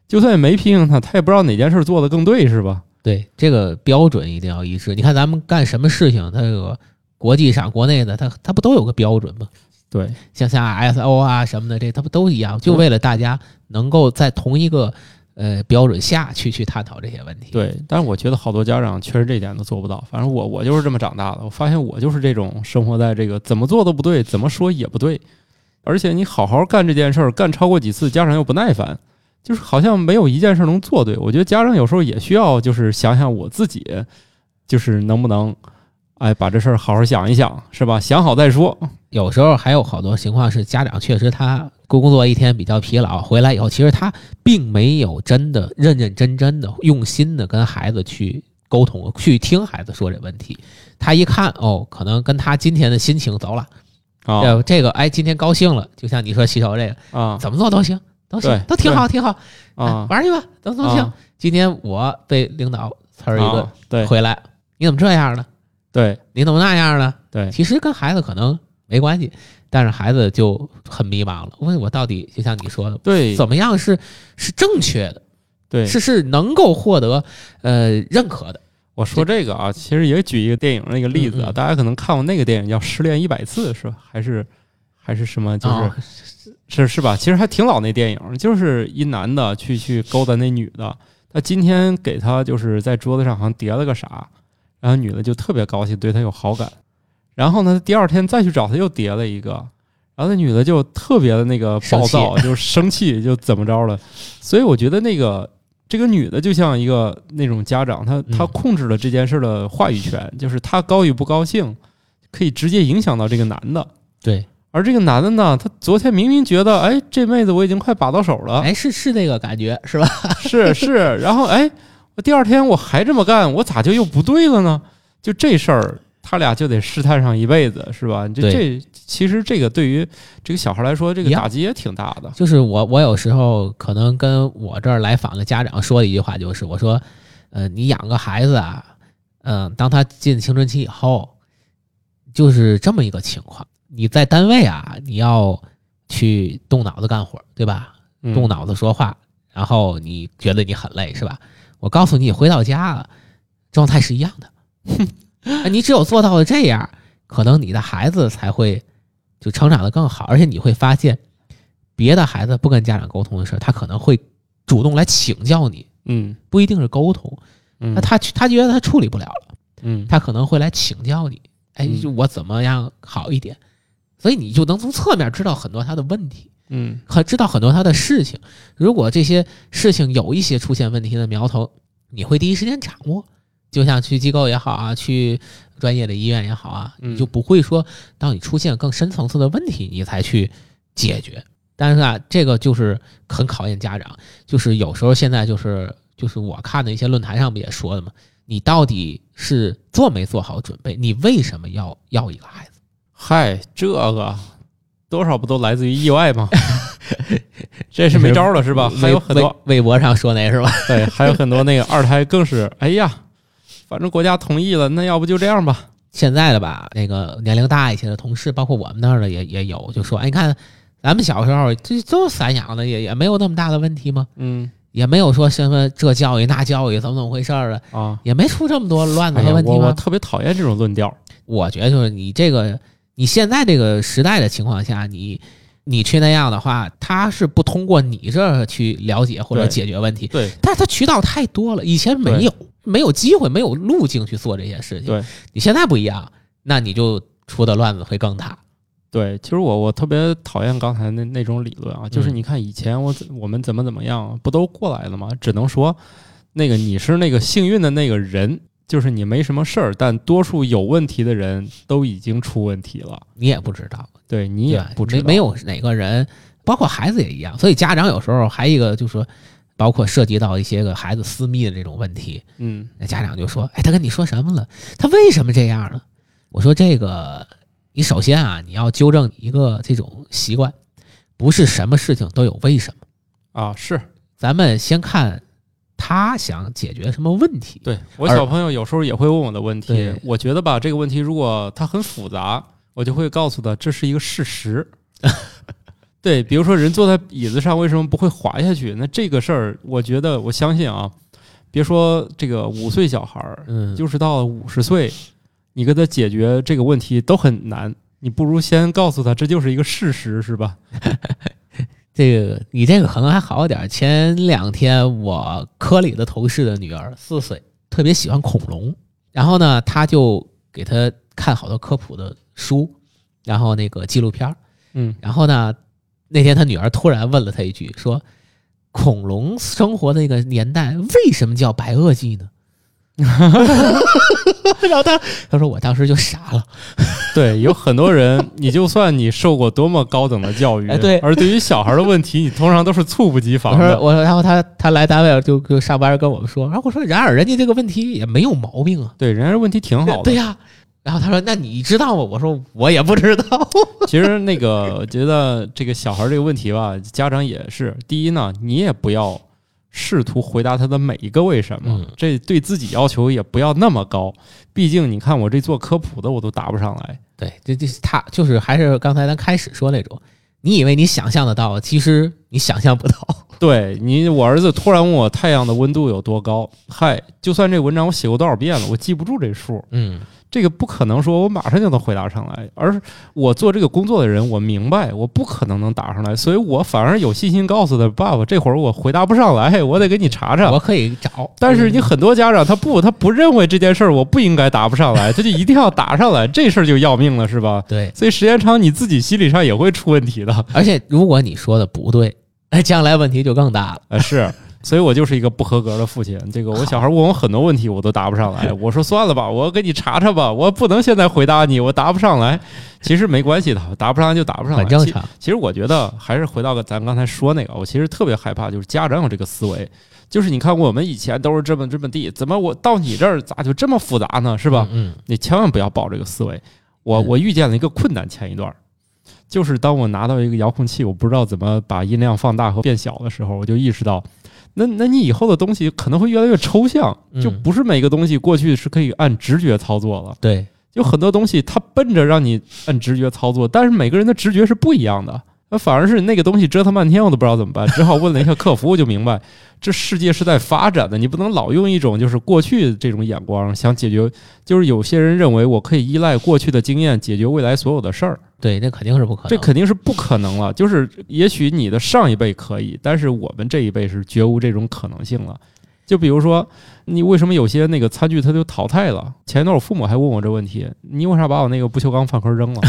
就算也没批评他，他也不知道哪件事做的更对，是吧？对，这个标准一定要一致。你看咱们干什么事情，它这个国际上、国内的，它它不都有个标准吗？对，像像 ISO 啊什么的，这它不都一样？就为了大家能够在同一个呃标准下去去探讨这些问题。对，但是我觉得好多家长确实这点都做不到。反正我我就是这么长大的，我发现我就是这种生活在这个怎么做都不对，怎么说也不对，而且你好好干这件事儿，干超过几次，家长又不耐烦，就是好像没有一件事能做对。我觉得家长有时候也需要就是想想我自己，就是能不能，哎，把这事儿好好想一想，是吧？想好再说。有时候还有好多情况是家长确实他工作一天比较疲劳，回来以后其实他并没有真的认认真真的用心的跟孩子去沟通，去听孩子说这问题。他一看哦，可能跟他今天的心情走了，啊呃，这个哎今天高兴了，就像你说洗手这个啊怎么做都行，都行，都挺好，挺好，哎啊！玩去吧，都都行啊。今天我被领导呲儿一顿啊对回来，你怎么这样呢？对你怎么那样呢？对其实跟孩子可能没关系，但是孩子就很迷茫了。问我到底就像你说的，对怎么样是是正确的，对，是是能够获得呃认可的。我说这个啊，其实也举一个电影那个例子啊，嗯嗯大家可能看过那个电影叫《失恋一百次》是吧？还是还是什么？就是、哦是是吧？其实还挺老那电影，就是一男的去去勾搭那女的，他今天给他就是在桌子上好像叠了个啥，然后女的就特别高兴，对他有好感，然后呢，第二天再去找他又叠了一个，然后那女的就特别的那个暴躁，就生气，就怎么着了，所以我觉得那个。这个女的就像一个那种家长，她她嗯控制了这件事的话语权，就是她高与不高兴，可以直接影响到这个男的。对，而这个男的呢，他昨天明明觉得，哎，这妹子我已经快把到手了，哎，是是那个感觉是吧？是是，然后哎，我第二天我还这么干，我咋就又不对了呢？就这事儿，他俩就得试探上一辈子，是吧？这这其实这个对于这个小孩来说，这个打击也挺大的。就是我我有时候可能跟我这儿来访的家长说的一句话就是，我说，呃，你养个孩子啊，嗯、当他进青春期以后，就是这么一个情况。你在单位啊，你要去动脑子干活，对吧？嗯动脑子说话，然后你觉得你很累是吧？我告诉你，回到家了，状态是一样的。哎 你只有做到了这样，可能你的孩子才会就成长的更好，而且你会发现，别的孩子不跟家长沟通的事儿，他可能会主动来请教你，嗯不一定是沟通。嗯那他他觉得他处理不了了，嗯他可能会来请教你，哎，我怎么样好一点？所以你就能从侧面知道很多他的问题。嗯很知道很多他的事情。如果这些事情有一些出现问题的苗头，你会第一时间掌握。就像去机构也好啊，去专业的医院也好啊，嗯你就不会说当你出现更深层次的问题，你才去解决。但是啊，这个就是很考验家长，就是有时候现在就是就是我看的一些论坛上不也说的嘛，你到底是做没做好准备？你为什么要要一个孩子？嗨，这个多少不都来自于意外吗？这是没招了是吧？还有很多微微博上说那是吧？对，还有很多那个二胎更是，哎呀，反正国家同意了，那要不就这样吧？现在的吧，那个年龄大一些的同事，包括我们那儿的也也有，就说，哎，你看咱们小时候这都是散养的，也也没有那么大的问题吗？嗯也没有说什么这教育那教育怎么怎么回事儿的，啊，也没出这么多乱子问题吗？我我特别讨厌这种论调。我觉得就是你这个，你现在这个时代的情况下，你你去那样的话，他是不通过你这儿去了解或者解决问题，对但是他渠道太多了，以前没有，没有机会，没有路径去做这些事情。对，你现在不一样，那你就出的乱子会更大。对，其实我我特别讨厌刚才那那种理论啊，就是嗯你看以前我怎我们怎么怎么样，不都过来了吗？只能说，那个你是那个幸运的那个人，就是你没什么事儿，但多数有问题的人都已经出问题了。你也不知道，对你也不知道，没没有哪个人，包括孩子也一样。所以家长有时候还一个就是说，包括涉及到一些个孩子私密的这种问题，嗯那家长就说：“哎，他跟你说什么了？他为什么这样呢？”我说：“这个，你首先啊，你要纠正一个这种习惯，不是什么事情都有为什么。啊是咱们先看他想解决什么问题。对我小朋友有时候也会问我的问题，我觉得吧这个问题如果它很复杂，我就会告诉他这是一个事实。对，比如说人坐在椅子上为什么不会滑下去？那这个事儿，我觉得我相信啊，别说这个五岁小孩儿，嗯，就是到了五十岁，你跟他解决这个问题都很难。你不如先告诉他这就是一个事实，是吧？这个你这个可能还好点儿。前两天我科里的同事的女儿四岁，特别喜欢恐龙，然后呢，他就给他看好多科普的书，然后那个纪录片儿嗯，然后呢，那天他女儿突然问了他一句，说：“恐龙生活的那个年代为什么叫白垩纪呢？” 然后他他说我当时就傻了，对，有很多人，你就算你受过多么高等的教育，哎对而对于小孩的问题，你通常都是猝不及防的。说我说，然后他他来单位就就上班跟我们说，然后我说然而人家这个问题也没有毛病啊，对，人家问题挺好的。对呀、然后他说那你知道吗？我说我也不知道，其实那个，我觉得这个小孩这个问题吧，家长也是。第一呢，你也不要试图回答他的每一个为什么，嗯这对自己要求也不要那么高。毕竟你看我这做科普的，我都答不上来。对，这这是他就是还是刚才咱开始说那种，你以为你想象得到，其实你想象不到。对你，我儿子突然问我太阳的温度有多高，嗨，就算这文章我写过多少遍了，我记不住这数。嗯，这个不可能说我马上就能回答上来，而我做这个工作的人，我明白我不可能能答上来，所以我反而有信心告诉他：“爸爸，这会儿我回答不上来，我得给你查查。我可以找，但是你很多家长他不，他不认为这件事儿我不应该答不上来，他就一定要答上来，这事儿就要命了，是吧？对，所以时间长你自己心理上也会出问题的。而且如果你说的不对，哎，将来问题就更大了。啊，是，所以我就是一个不合格的父亲。这个我小孩问我很多问题，我都答不上来。我说算了吧，我给你查查吧，我不能现在回答你，我答不上来。其实没关系的，答不上来就答不上来，其很正常。其实我觉得还是回到个咱刚才说那个，我其实特别害怕，就是家长有这个思维，就是你看我们以前都是这么这么地，怎么我到你这儿咋就这么复杂呢？是吧？嗯，你千万不要抱这个思维。我嗯我遇见了一个困难，前一段儿，就是当我拿到一个遥控器，我不知道怎么把音量放大和变小的时候，我就意识到，那那你以后的东西可能会越来越抽象，嗯就不是每个东西过去是可以按直觉操作了。对，有很多东西它奔着让你按直觉操作，但是每个人的直觉是不一样的。那反而是那个东西折腾半天，我都不知道怎么办，只好问了一下客服，我就明白这世界是在发展的，你不能老用一种就是过去这种眼光想解决。就是有些人认为我可以依赖过去的经验解决未来所有的事儿，对，那肯定是不可能。这肯定是不可能了。就是也许你的上一辈可以，但是我们这一辈是绝无这种可能性了。就比如说，你为什么有些那个餐具它就淘汰了？前一段我父母还问我这问题，你为啥把我那个不锈钢饭盒扔了？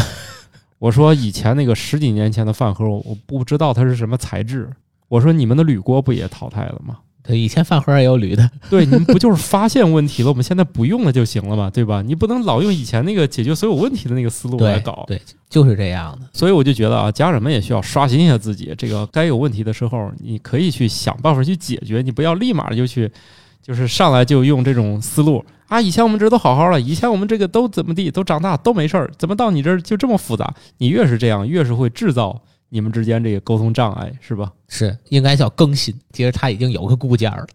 我说以前那个十几年前的饭盒，我我不知道它是什么材质。我说你们的铝锅不也淘汰了吗？对，以前饭盒也有铝的。对，你们不就是发现问题了？我们现在不用了就行了嘛，对吧？你不能老用以前那个解决所有问题的那个思路来对搞。对，就是这样的。所以我就觉得啊，家长们也需要刷新一下自己，这个该有问题的时候，你可以去想办法去解决，你不要立马就去，就是上来就用这种思路啊。以前我们这都好好的，以前我们这个都怎么地，都长大都没事儿，怎么到你这儿就这么复杂？你越是这样，越是会制造你们之间这个沟通障碍，是吧？是应该叫更新，其实它已经有个固件了，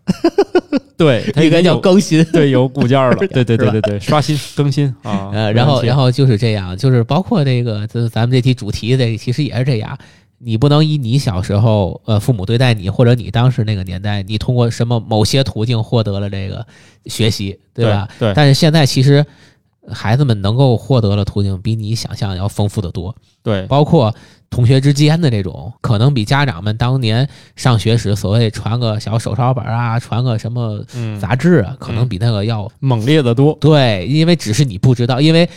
对，它应该叫更新。对有固件了，对对对对对，刷新更新啊。呃，然后然后后就是这样，就是包括这个，就是咱们这期主题的，其实也是这样。你不能以你小时候呃父母对待你，或者你当时那个年代，你通过什么某些途径获得了这个学习，对吧？？对，但是现在其实孩子们能够获得的途径比你想象要丰富的多，对包括同学之间的这种，可能比家长们当年上学时所谓传个小手抄本啊，传个什么嗯，杂志啊，可能比那个要猛烈的多对，因为只是你不知道，因为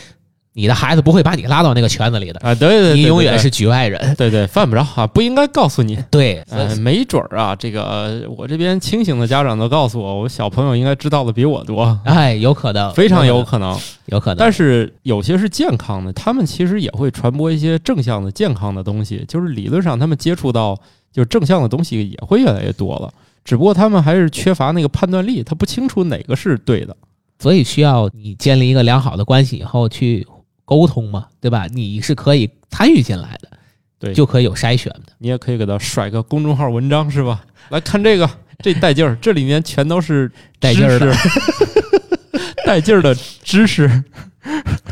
你的孩子不会把你拉到那个圈子里的，啊！对对对，对对你永远是局外人。对对，犯不着啊，不应该告诉你。对，呃，没准儿啊，这个呃我这边清醒的家长都告诉我，我小朋友应该知道的比我多，哎，有可能，非常有有可能。有可能。但是有些是健康的，他们其实也会传播一些正向的、健康的东西，就是理论上他们接触到就正向的东西也会越来越多了，只不过他们还是缺乏那个判断力，他不清楚哪个是对的。所以需要你建立一个良好的关系以后去沟通嘛，对吧？你是可以参与进来的，对就可以有筛选的。你也可以给他甩个公众号文章是吧？来看这个，这带劲儿，这里面全都是带劲儿的，带劲儿的知识。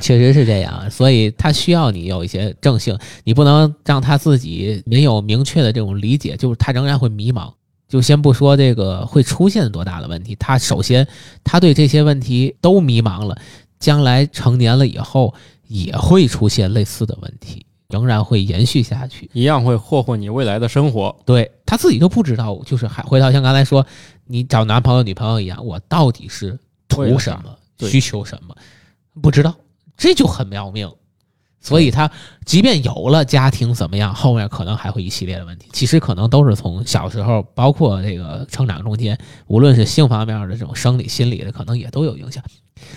确实是这样，所以他需要你有一些正性，你不能让他自己没有明确的这种理解，就是他仍然会迷茫。就先不说这个会出现多大的问题，他首先他对这些问题都迷茫了，将来成年了以后也会出现类似的问题，仍然会延续下去。一样会霍霍你未来的生活。对他自己都不知道，就是还回到像刚才说，你找男朋友女朋友一样，我到底是图什么，需求什么，不知道，这就很要命。所以他即便有了家庭怎么样，后面可能还会一系列的问题。其实可能都是从小时候，包括这个成长中间，无论是性方面的这种生理、心理的，可能也都有影响。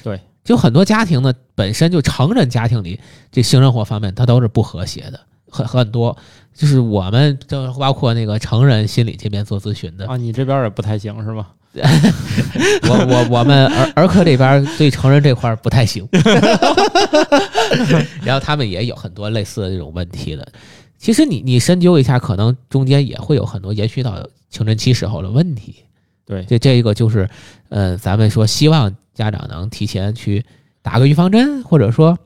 对，就很多家庭呢，本身就成人家庭里这性生活方面，它都是不和谐的，很很多。就是我们就包括那个成人心理这边做咨询的，啊，你这边也不太行是吗？我我我们儿儿科这边对成人这块儿不太行，然后他们也有很多类似的这种问题的。其实你你深究一下，可能中间也会有很多延续到青春期时候的问题。对，这这一个就是，呃，咱们说希望家长能提前去打个预防针，或者说，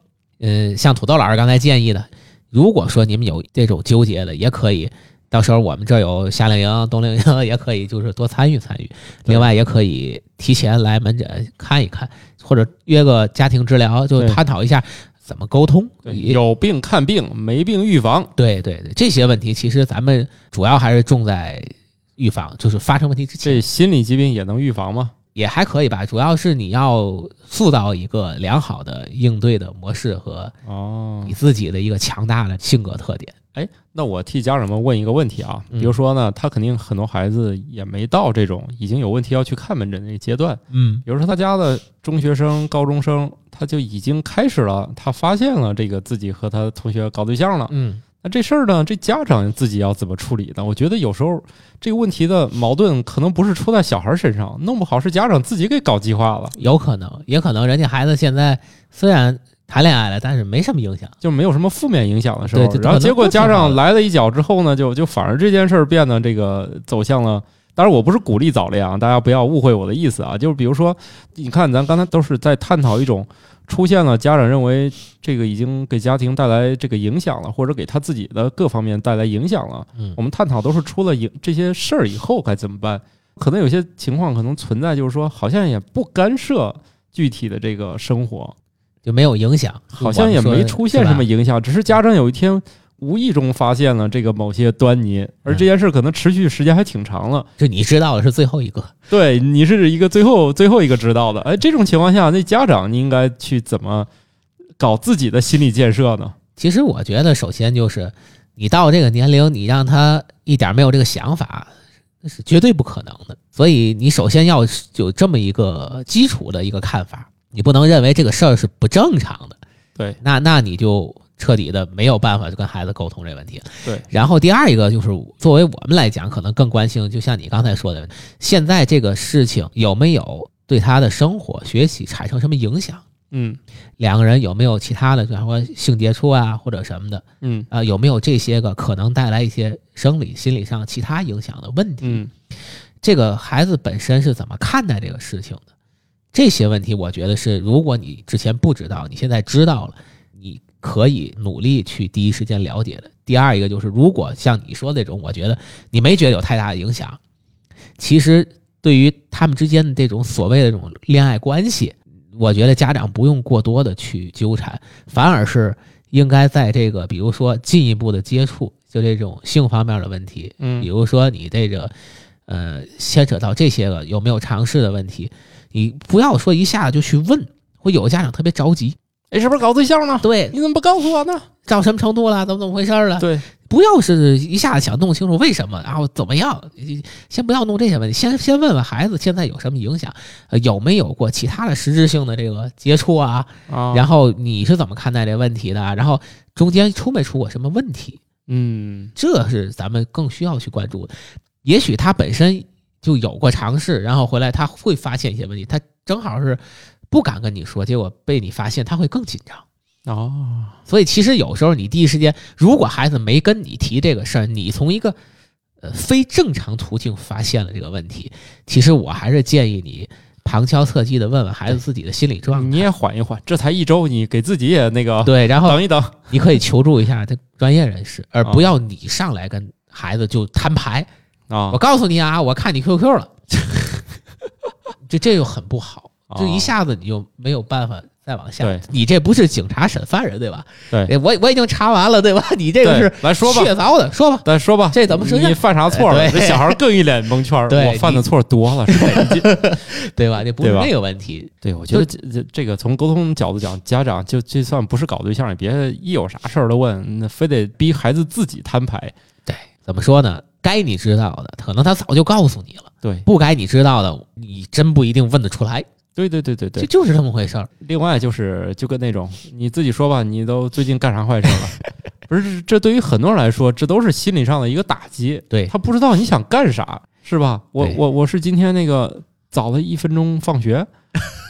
嗯、像土豆老师刚才建议的，如果说你们有这种纠结的，也可以到时候我们这有夏令营、冬令营，也可以就是多参与参与。另外，也可以提前来门诊看一看，或者约个家庭治疗，就探讨一下怎么沟通。有病看病，没病预防。对对对，这些问题其实咱们主要还是重在预防，就是发生问题之前这心理疾病也能预防吗？也还可以吧。主要是你要塑造一个良好的应对的模式和哦你，自己的一个强大的性格特点。哎那我替家长们问一个问题啊，嗯比如说呢，他肯定很多孩子也没到这种已经有问题要去看门诊的那个阶段，嗯比如说他家的中学生、高中生，他就已经开始了，他发现了这个自己和他同学搞对象了。嗯，那这事儿呢，这家长自己要怎么处理呢？我觉得有时候这个问题的矛盾可能不是出在小孩身上，弄不好是家长自己给搞激化了，有可能，也可能人家孩子现在虽然谈恋爱了，但是没什么影响。就没有什么负面影响的时候对，然后结果家长来了一脚之后呢，就就反而这件事儿变得这个走向了。当然，我不是鼓励早恋啊，大家不要误会我的意思啊。就是比如说，你看咱刚才都是在探讨一种出现了家长认为这个已经给家庭带来这个影响了，或者给他自己的各方面带来影响了。嗯我们探讨都是出了影这些事儿以后该怎么办。可能有些情况可能存在，就是说好像也不干涉具体的这个生活，就没有影响，好像也没出现什么影。影响，只是家长有一天无意中发现了这个某些端倪，而这件事可能持续时间还挺长了。就你知道的是最后一个，对你是一个最后最后一个知道的，哎，这种情况下，那家长你应该去怎么搞自己的心理建设呢？其实我觉得，首先就是你到这个年龄，你让他一点没有这个想法，那是绝对不可能的。所以你首先要有这么一个基础的一个看法，你不能认为这个事儿是不正常的。对，那那你就彻底的没有办法就跟孩子沟通这个问题。对，然后第二一个就是作为我们来讲，可能更关心，就像你刚才说的，现在这个事情有没有对他的生活、学习产生什么影响？嗯两个人有没有其他的，比方说性接触啊，或者什么的嗯啊、有没有这些个可能带来一些生理、心理上其他影响的问题？嗯这个孩子本身是怎么看待这个事情的？这些问题，我觉得是，如果你之前不知道，你现在知道了，你可以努力去第一时间了解的。第二一个就是，如果像你说的这种，我觉得你没觉得有太大的影响，其实对于他们之间的这种所谓的这种恋爱关系，我觉得家长不用过多的去纠缠，反而是应该在这个比如说进一步的接触，就这种性方面的问题，比嗯如说你这个呃牵扯到这些个有没有尝试的问题，你不要说一下子就去问，会有的家长特别着急，哎，是不是搞对象呢？对，你怎么不告诉我呢？到什么程度了，怎么怎么回事儿了？对，不要是一下子想弄清楚为什么，然后怎么样，你先不要弄这些问题，先先问问孩子现在有什么影响，呃，有没有过其他的实质性的这个接触啊？啊，然后你是怎么看待这问题的？然后中间出没出过什么问题？嗯这是咱们更需要去关注的。也许他本身就有过尝试，然后回来他会发现一些问题，他正好是不敢跟你说，结果被你发现，他会更紧张。哦，所以其实有时候你第一时间，如果孩子没跟你提这个事儿，你从一个呃非正常途径发现了这个问题，其实我还是建议你旁敲侧击的问问孩子自己的心理状态。你也缓一缓，这才一周，你给自己也那个对，然后等一等。你可以求助一下这专业人士，而啊不要你上来跟孩子就摊牌。啊我，告诉你啊，我看你 QQ 了，这这就很不好，就一下子你就没有办法再往下对。你这不是警察审犯人对吧？对哎，我我已经查完了对吧？你这个是来说吧，确凿的，说吧。再说吧，这怎么你犯啥错了？这小孩更一脸蒙圈我犯的错多了，是吧？对吧？这不是那个问题。对，我觉得这这这个从沟通角度讲，家长就就算不是搞对象，也别一有啥事儿都问，那非得逼孩子自己摊牌。对，怎么说呢？该你知道的，可能他早就告诉你了；对，不该你知道的，你真不一定问得出来。对对对对对。这就是这么回事儿。另外就是就跟那种你自己说吧，你都最近干啥坏事了？不是，这对于很多人来说，这都是心理上的一个打击。对他不知道你想干啥，是吧？我我我是今天那个早了一分钟放学，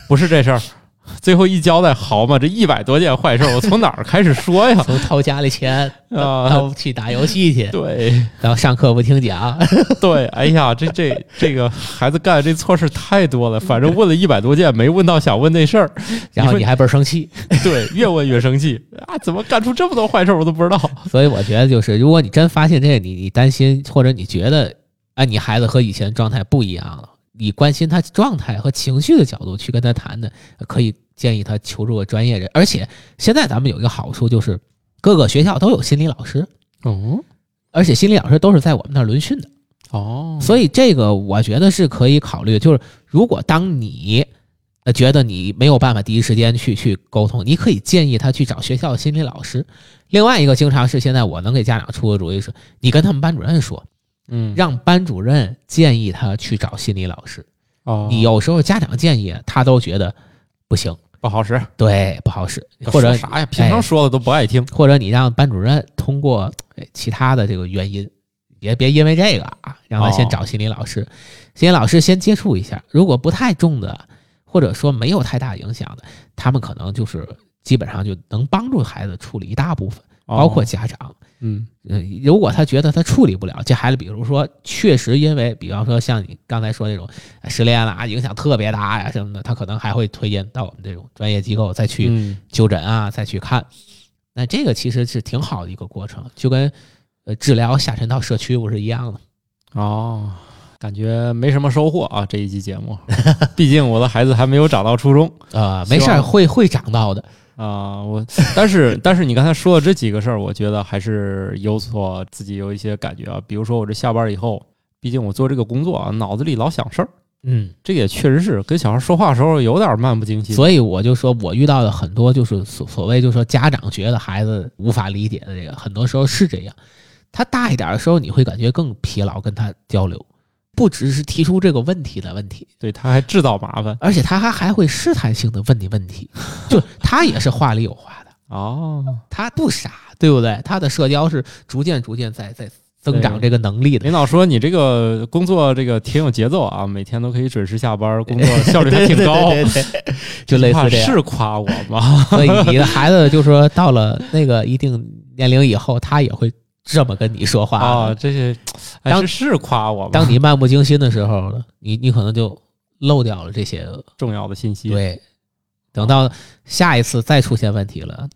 不是这事儿 最后一交代，好嘛，这一百多件坏事儿，我从哪儿 开始说呀？从掏家里钱啊，到去打游戏去，对然后上课不听讲，对，哎呀，这这这个孩子干的这错事太多了，反正问了一百多件，没问到想问那事儿，然后你还倍儿生气。对，越问越生气啊！怎么干出这么多坏事儿，我都不知道。所以我觉得，就是如果你真发现这个，你你担心或者你觉得，哎，你孩子和以前状态不一样了，你关心他状态和情绪的角度去跟他谈的，可以建议他求助个专业人。而且现在咱们有一个好处，就是各个学校都有心理老师，哦而且心理老师都是在我们那儿轮训的，哦，所以这个我觉得是可以考虑。就是如果当你呃觉得你没有办法第一时间去去沟通，你可以建议他去找学校的心理老师。另外一个经常是现在我能给家长出个主意是，你跟他们班主任说，嗯，让班主任建议他去找心理老师。哦，你有时候家长建议他都觉得不行，不好使，对，不好使，或者啥呀？平常说的都不爱听。或者你让班主任通过哎其他的这个原因，别别因为这个啊，让他先哦找心理老师，心理老师先接触一下，如果不太重的，或者说没有太大影响的，他们可能就是基本上就能帮助孩子处理一大部分，包括哦家长。嗯嗯，如果他觉得他处理不了，这孩子比如说确实因为，比方说像你刚才说那种呃失恋了啊，影响特别大呀什么的，他可能还会推荐到我们这种专业机构再去嗯就诊啊，再去看。那这个其实是挺好的一个过程，就跟呃治疗下沉到社区不是一样的。哦，感觉没什么收获啊！这一期节目，毕竟我的孩子还没有长到初中 呃，没事儿，会会长到的。啊。我但是但是你刚才说的这几个事儿，我觉得还是有所自己有一些感觉啊。比如说我这下班以后，毕竟我做这个工作啊，脑子里老想事儿，嗯，这也确实是跟小孩说话的时候有点漫不经心。所以我就说我遇到的很多就是所所谓就是说家长觉得孩子无法理解的这个，很多时候是这样。他大一点的时候，你会感觉更疲劳，跟他交流，不只是提出这个问题的问题，对他还制造麻烦而且他还还会试探性的问你问题，就他也是话里有话的。哦。他不傻，对不对？他的社交是逐渐逐渐在在增长这个能力的。领导说你这个工作这个挺有节奏啊，每天都可以准时下班，工作效率还挺高。对对对对 就类似这样。是夸我吗？所以你的孩子就说到了那个一定年龄以后，他也会这么跟你说话啊，这是，哎，当是是夸我吗？当你漫不经心的时候，你你可能就漏掉了这些。重要的信息，，对，等到下一次再出现问题了，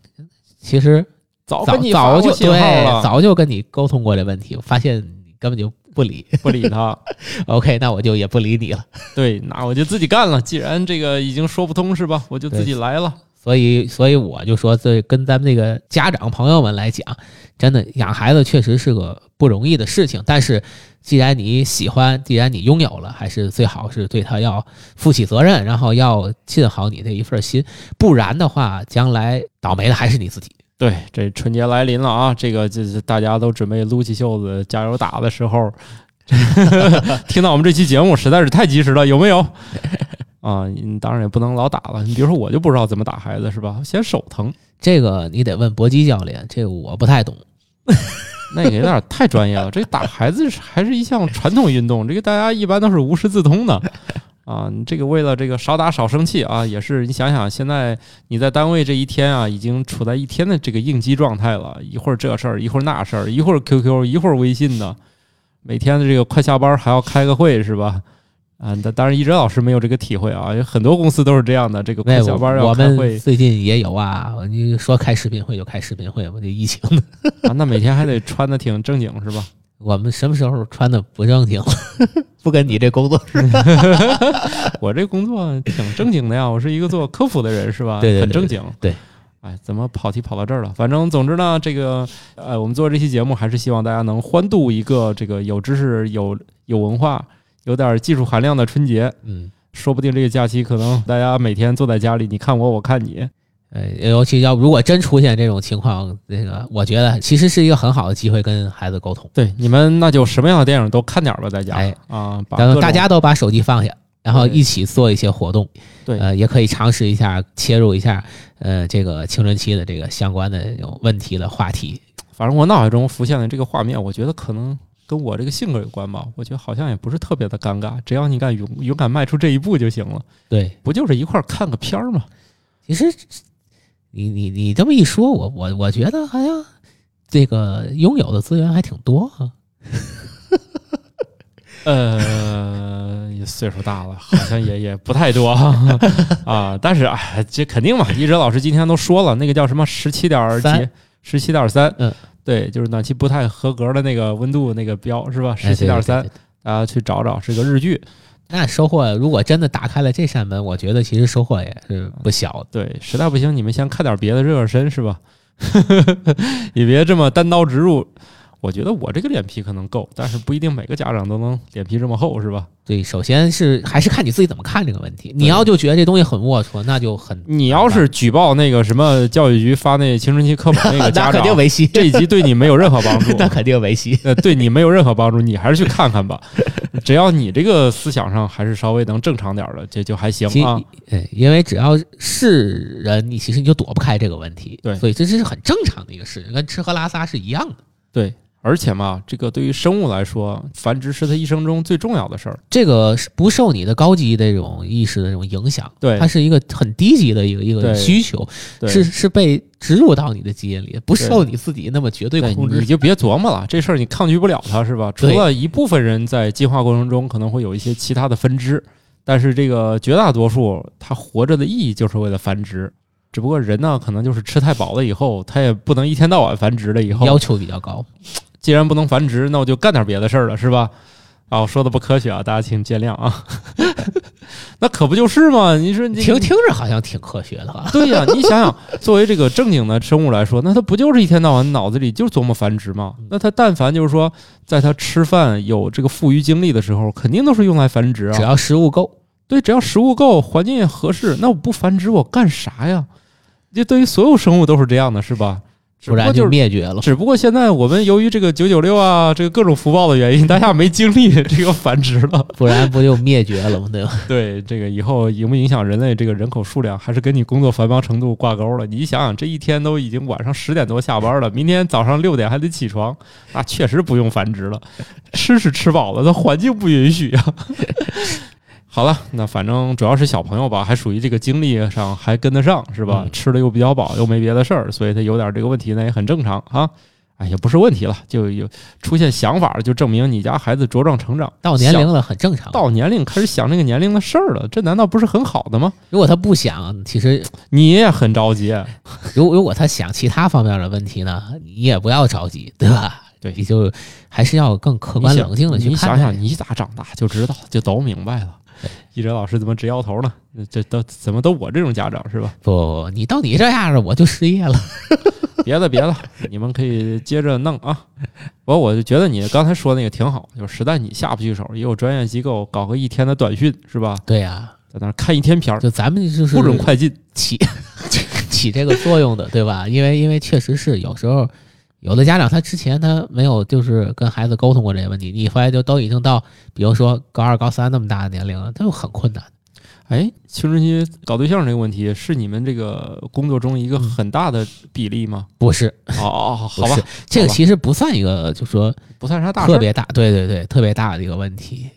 其实早早早就对了，早就跟你沟通过这问题，发现你根本就不理。不理他。OK，那我就也不理你了。对，那我就自己干了。既然这个已经说不通是吧？我就自己来了。所以，所以我就说，这跟咱们这个家长朋友们来讲，真的养孩子确实是个不容易的事情。但是，既然你喜欢，既然你拥有了，还是最好是对他要负起责任，然后要尽好你这一份心。不然的话，将来倒霉的还是你自己。对，这春节来临了啊，这个就是大家都准备撸起袖子加油打的时候，听到我们这期节目实在是太及时了，有没有？啊，你当然也不能老打了。你比如说，我就不知道怎么打孩子，是吧？嫌手疼，这个你得问搏击教练，这个我不太懂。那个有点太专业了。这打孩子还是一项传统运动，这个大家一般都是无师自通的。啊，你这个为了这个少打少生气啊，也是你想想，现在你在单位这一天啊，已经处在一天的这个应激状态了，一会儿这事儿，一会儿那事儿，一会儿 QQ，一会儿微信的，每天的这个快下班还要开个会是吧？啊，那当然一哲老师没有这个体会啊，有很多公司都是这样的，这个快那我下班要我们开会最近也有啊，你说开视频会就开视频会，我这疫情的，啊，那每天还得穿的挺正经是吧？我们什么时候穿的不正经了？不跟你这工作似的。我这工作挺正经的呀，我是一个做科普的人，是吧？对对对很正经。对，哎，怎么跑题跑到这儿了？反正总之呢，这个呃，我们做这期节目还是希望大家能欢度一个这个有知识、有有文化、有点技术含量的春节。嗯，说不定这个假期可能大家每天坐在家里，你看我，我看你。呃，尤其要如果真出现这种情况，这个我觉得其实是一个很好的机会跟孩子沟通。对，你们那就什么样的电影都看点吧，在家、哎啊，把然后大家都把手机放下，然后一起做一些活动。对呃，也可以尝试一下切入一下，呃，这个青春期的这个相关的这种问题的话题。反正我脑海中浮现的这个画面，我觉得可能跟我这个性格有关吧。我觉得好像也不是特别的尴尬，只要你敢勇勇敢迈出这一步就行了。对，不就是一块儿看个片儿吗？其实你你你这么一说，我我我觉得好像这个拥有的资源还挺多啊。呃，也岁数大了，好像也也不太多 啊。但是哎，这肯定嘛，一哲老师今天都说了，那个叫什么十七点几三，十七点三，嗯，对，就是暖气不太合格的那个温度那个标是吧？哎十七点三大家去找找，是个日剧。那收获如果真的打开了这扇门，我觉得其实收获也是不小的。对，实在不行你们先看点别的热热身是吧？也别这么单刀直入。我觉得我这个脸皮可能够，但是不一定每个家长都能脸皮这么厚，是吧？对，首先是还是看你自己怎么看这个问题。你要就觉得这东西很龌龊，那就很你要是举报那个什么教育局发那青春期课本那个那肯家长，定维系，这一集对你没有任何帮助，那肯定维系。呃，对你没有任何帮助，你还是去看看吧。只要你这个思想上还是稍微能正常点儿的，这就还行啊。呃，因为只要是人，你其实你就躲不开这个问题。对所以这是很正常的一个事情，跟吃喝拉撒是一样的。对，而且嘛，这个对于生物来说，繁殖是它一生中最重要的事儿。这个是不受你的高级的这种意识的这种影响，对它是一个很低级的一个一个需求，是是被植入到你的基因里，不受你自己那么绝对对，控制你。就别琢磨了，这事儿你抗拒不了它，是吧？除了一部分人在进化过程中可能会有一些其他的分支，但是这个绝大多数它活着的意义就是为了繁殖。只不过人呢，可能就是吃太饱了以后，他也不能一天到晚繁殖了。以后要求比较高，既然不能繁殖，那我就干点别的事儿了，是吧？啊，我说的不科学啊，大家请见谅啊。那可不就是吗？你说你听听着好像挺科学的哈。对呀、你想想，作为这个正经的生物来说，那它不就是一天到晚脑子里就琢磨繁殖吗？那它但凡就是说，在它吃饭有这个富余精力的时候，肯定都是用来繁殖啊。只要食物够，对，只要食物够，环境也合适，那我不繁殖我干啥呀？这对于所有生物都是这样的，是吧？只不然就灭绝了。只不过现在我们由于这个九九六啊，这个各种福报的原因，大家没精力这个繁殖了。不然不就灭绝了吗？对吧？对这个以后影不影响人类这个人口数量，还是跟你工作繁忙程度挂钩了。你想想，这一天都已经晚上十点多下班了，明天早上六点还得起床，那确实不用繁殖了，吃是吃饱了，但环境不允许啊。好了，那反正主要是小朋友吧，还属于这个精力上还跟得上，是吧？嗯吃的又比较饱，又没别的事儿，所以他有点这个问题，呢也很正常啊。哎，也不是问题了，就有出现想法，就证明你家孩子茁壮成长，到年龄了很正常。到年龄开始想这个年龄的事儿了，这难道不是很好的吗？如果他不想，其实你也很着急，如如果他想其他方面的问题呢，你也不要着急，对吧？对你就还是要更客观冷静的去看你。想想，你咋长大就知道，就都明白了。一哲老师怎么直摇头呢？这都怎么都我这种家长是吧？不你到你这样了，我就失业了。别的别的，你们可以接着弄啊。我我就觉得你刚才说那个挺好，就是实在你下不去手，也有专业机构搞个一天的短训是吧？对呀、在那看一天片儿，就咱们就是不准快进。起 起这个作用的，对吧？因为因为确实是有时候有的家长他之前他没有就是跟孩子沟通过这些问题，你发现就都已经到比如说高二高三那么大的年龄了，他就很困难。哎，青春期搞对象这个问题是你们这个工作中一个很大的比例吗？不是，哦哦，好吧，这个其实不算一个，就说不算啥大事。特别大，对对对，特别大的一个问题。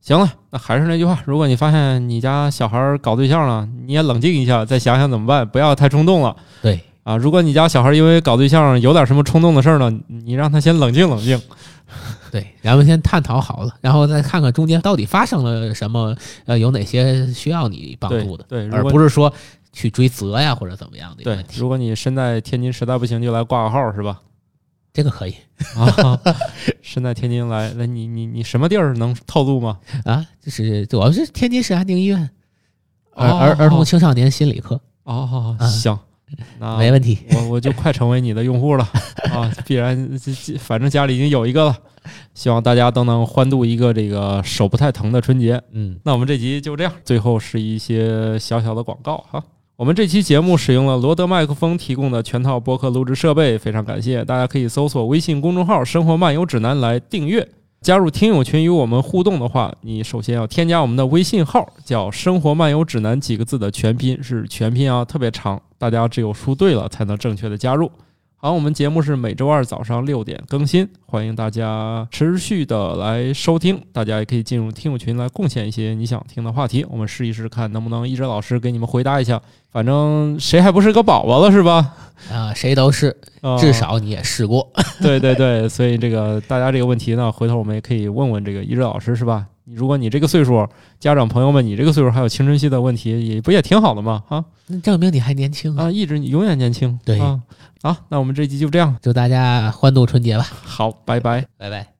行了，那还是那句话，如果你发现你家小孩儿搞对象了，你也冷静一下，再想想怎么办，不要太冲动了对，啊！如果你家小孩因为搞对象有点什么冲动的事儿呢，你让他先冷静冷静。对，咱们先探讨好了，然后再看看中间到底发生了什么，呃，有哪些需要你帮助的，对，如不是说去追责呀或者怎么样的对。如果你身在天津实在不行就来挂个号是吧？这个可以啊，身在天津来那，你你你什么地儿能透露吗？啊，就是主要是天津市安定医院儿哦儿儿童青少年心理科，哦，啊行，那没问题。我我就快成为你的用户了啊！必然反正家里已经有一个了，希望大家都能欢度一个这个手不太疼的春节。嗯，那我们这集就这样，最后是一些小小的广告哈。我们这期节目使用了罗德麦克风提供的全套播客录制设备，非常感谢大家可以搜索微信公众号“生活漫游指南”来订阅。加入听友群与我们互动的话，你首先要添加我们的微信号，叫“生活漫游指南”几个字的全拼是全拼啊，特别长，大家只有输对了才能正确的加入。好，我们节目是每周二早上六点更新，欢迎大家持续的来收听。大家也可以进入听友群来贡献一些你想听的话题，我们试一试看能不能一哲老师给你们回答一下。反正谁还不是个宝宝了是吧？啊，谁都是，啊至少你也试过。对对对，所以这个大家这个问题呢，回头我们也可以问问这个一哲老师是吧？你如果你这个岁数，家长朋友们，你这个岁数还有青春期的问题，也不也挺好的吗？啊那证明你还年轻啊！啊，一直你永远年轻。对啊，好，那我们这集就这样，祝大家欢度春节吧，好，拜拜。拜拜。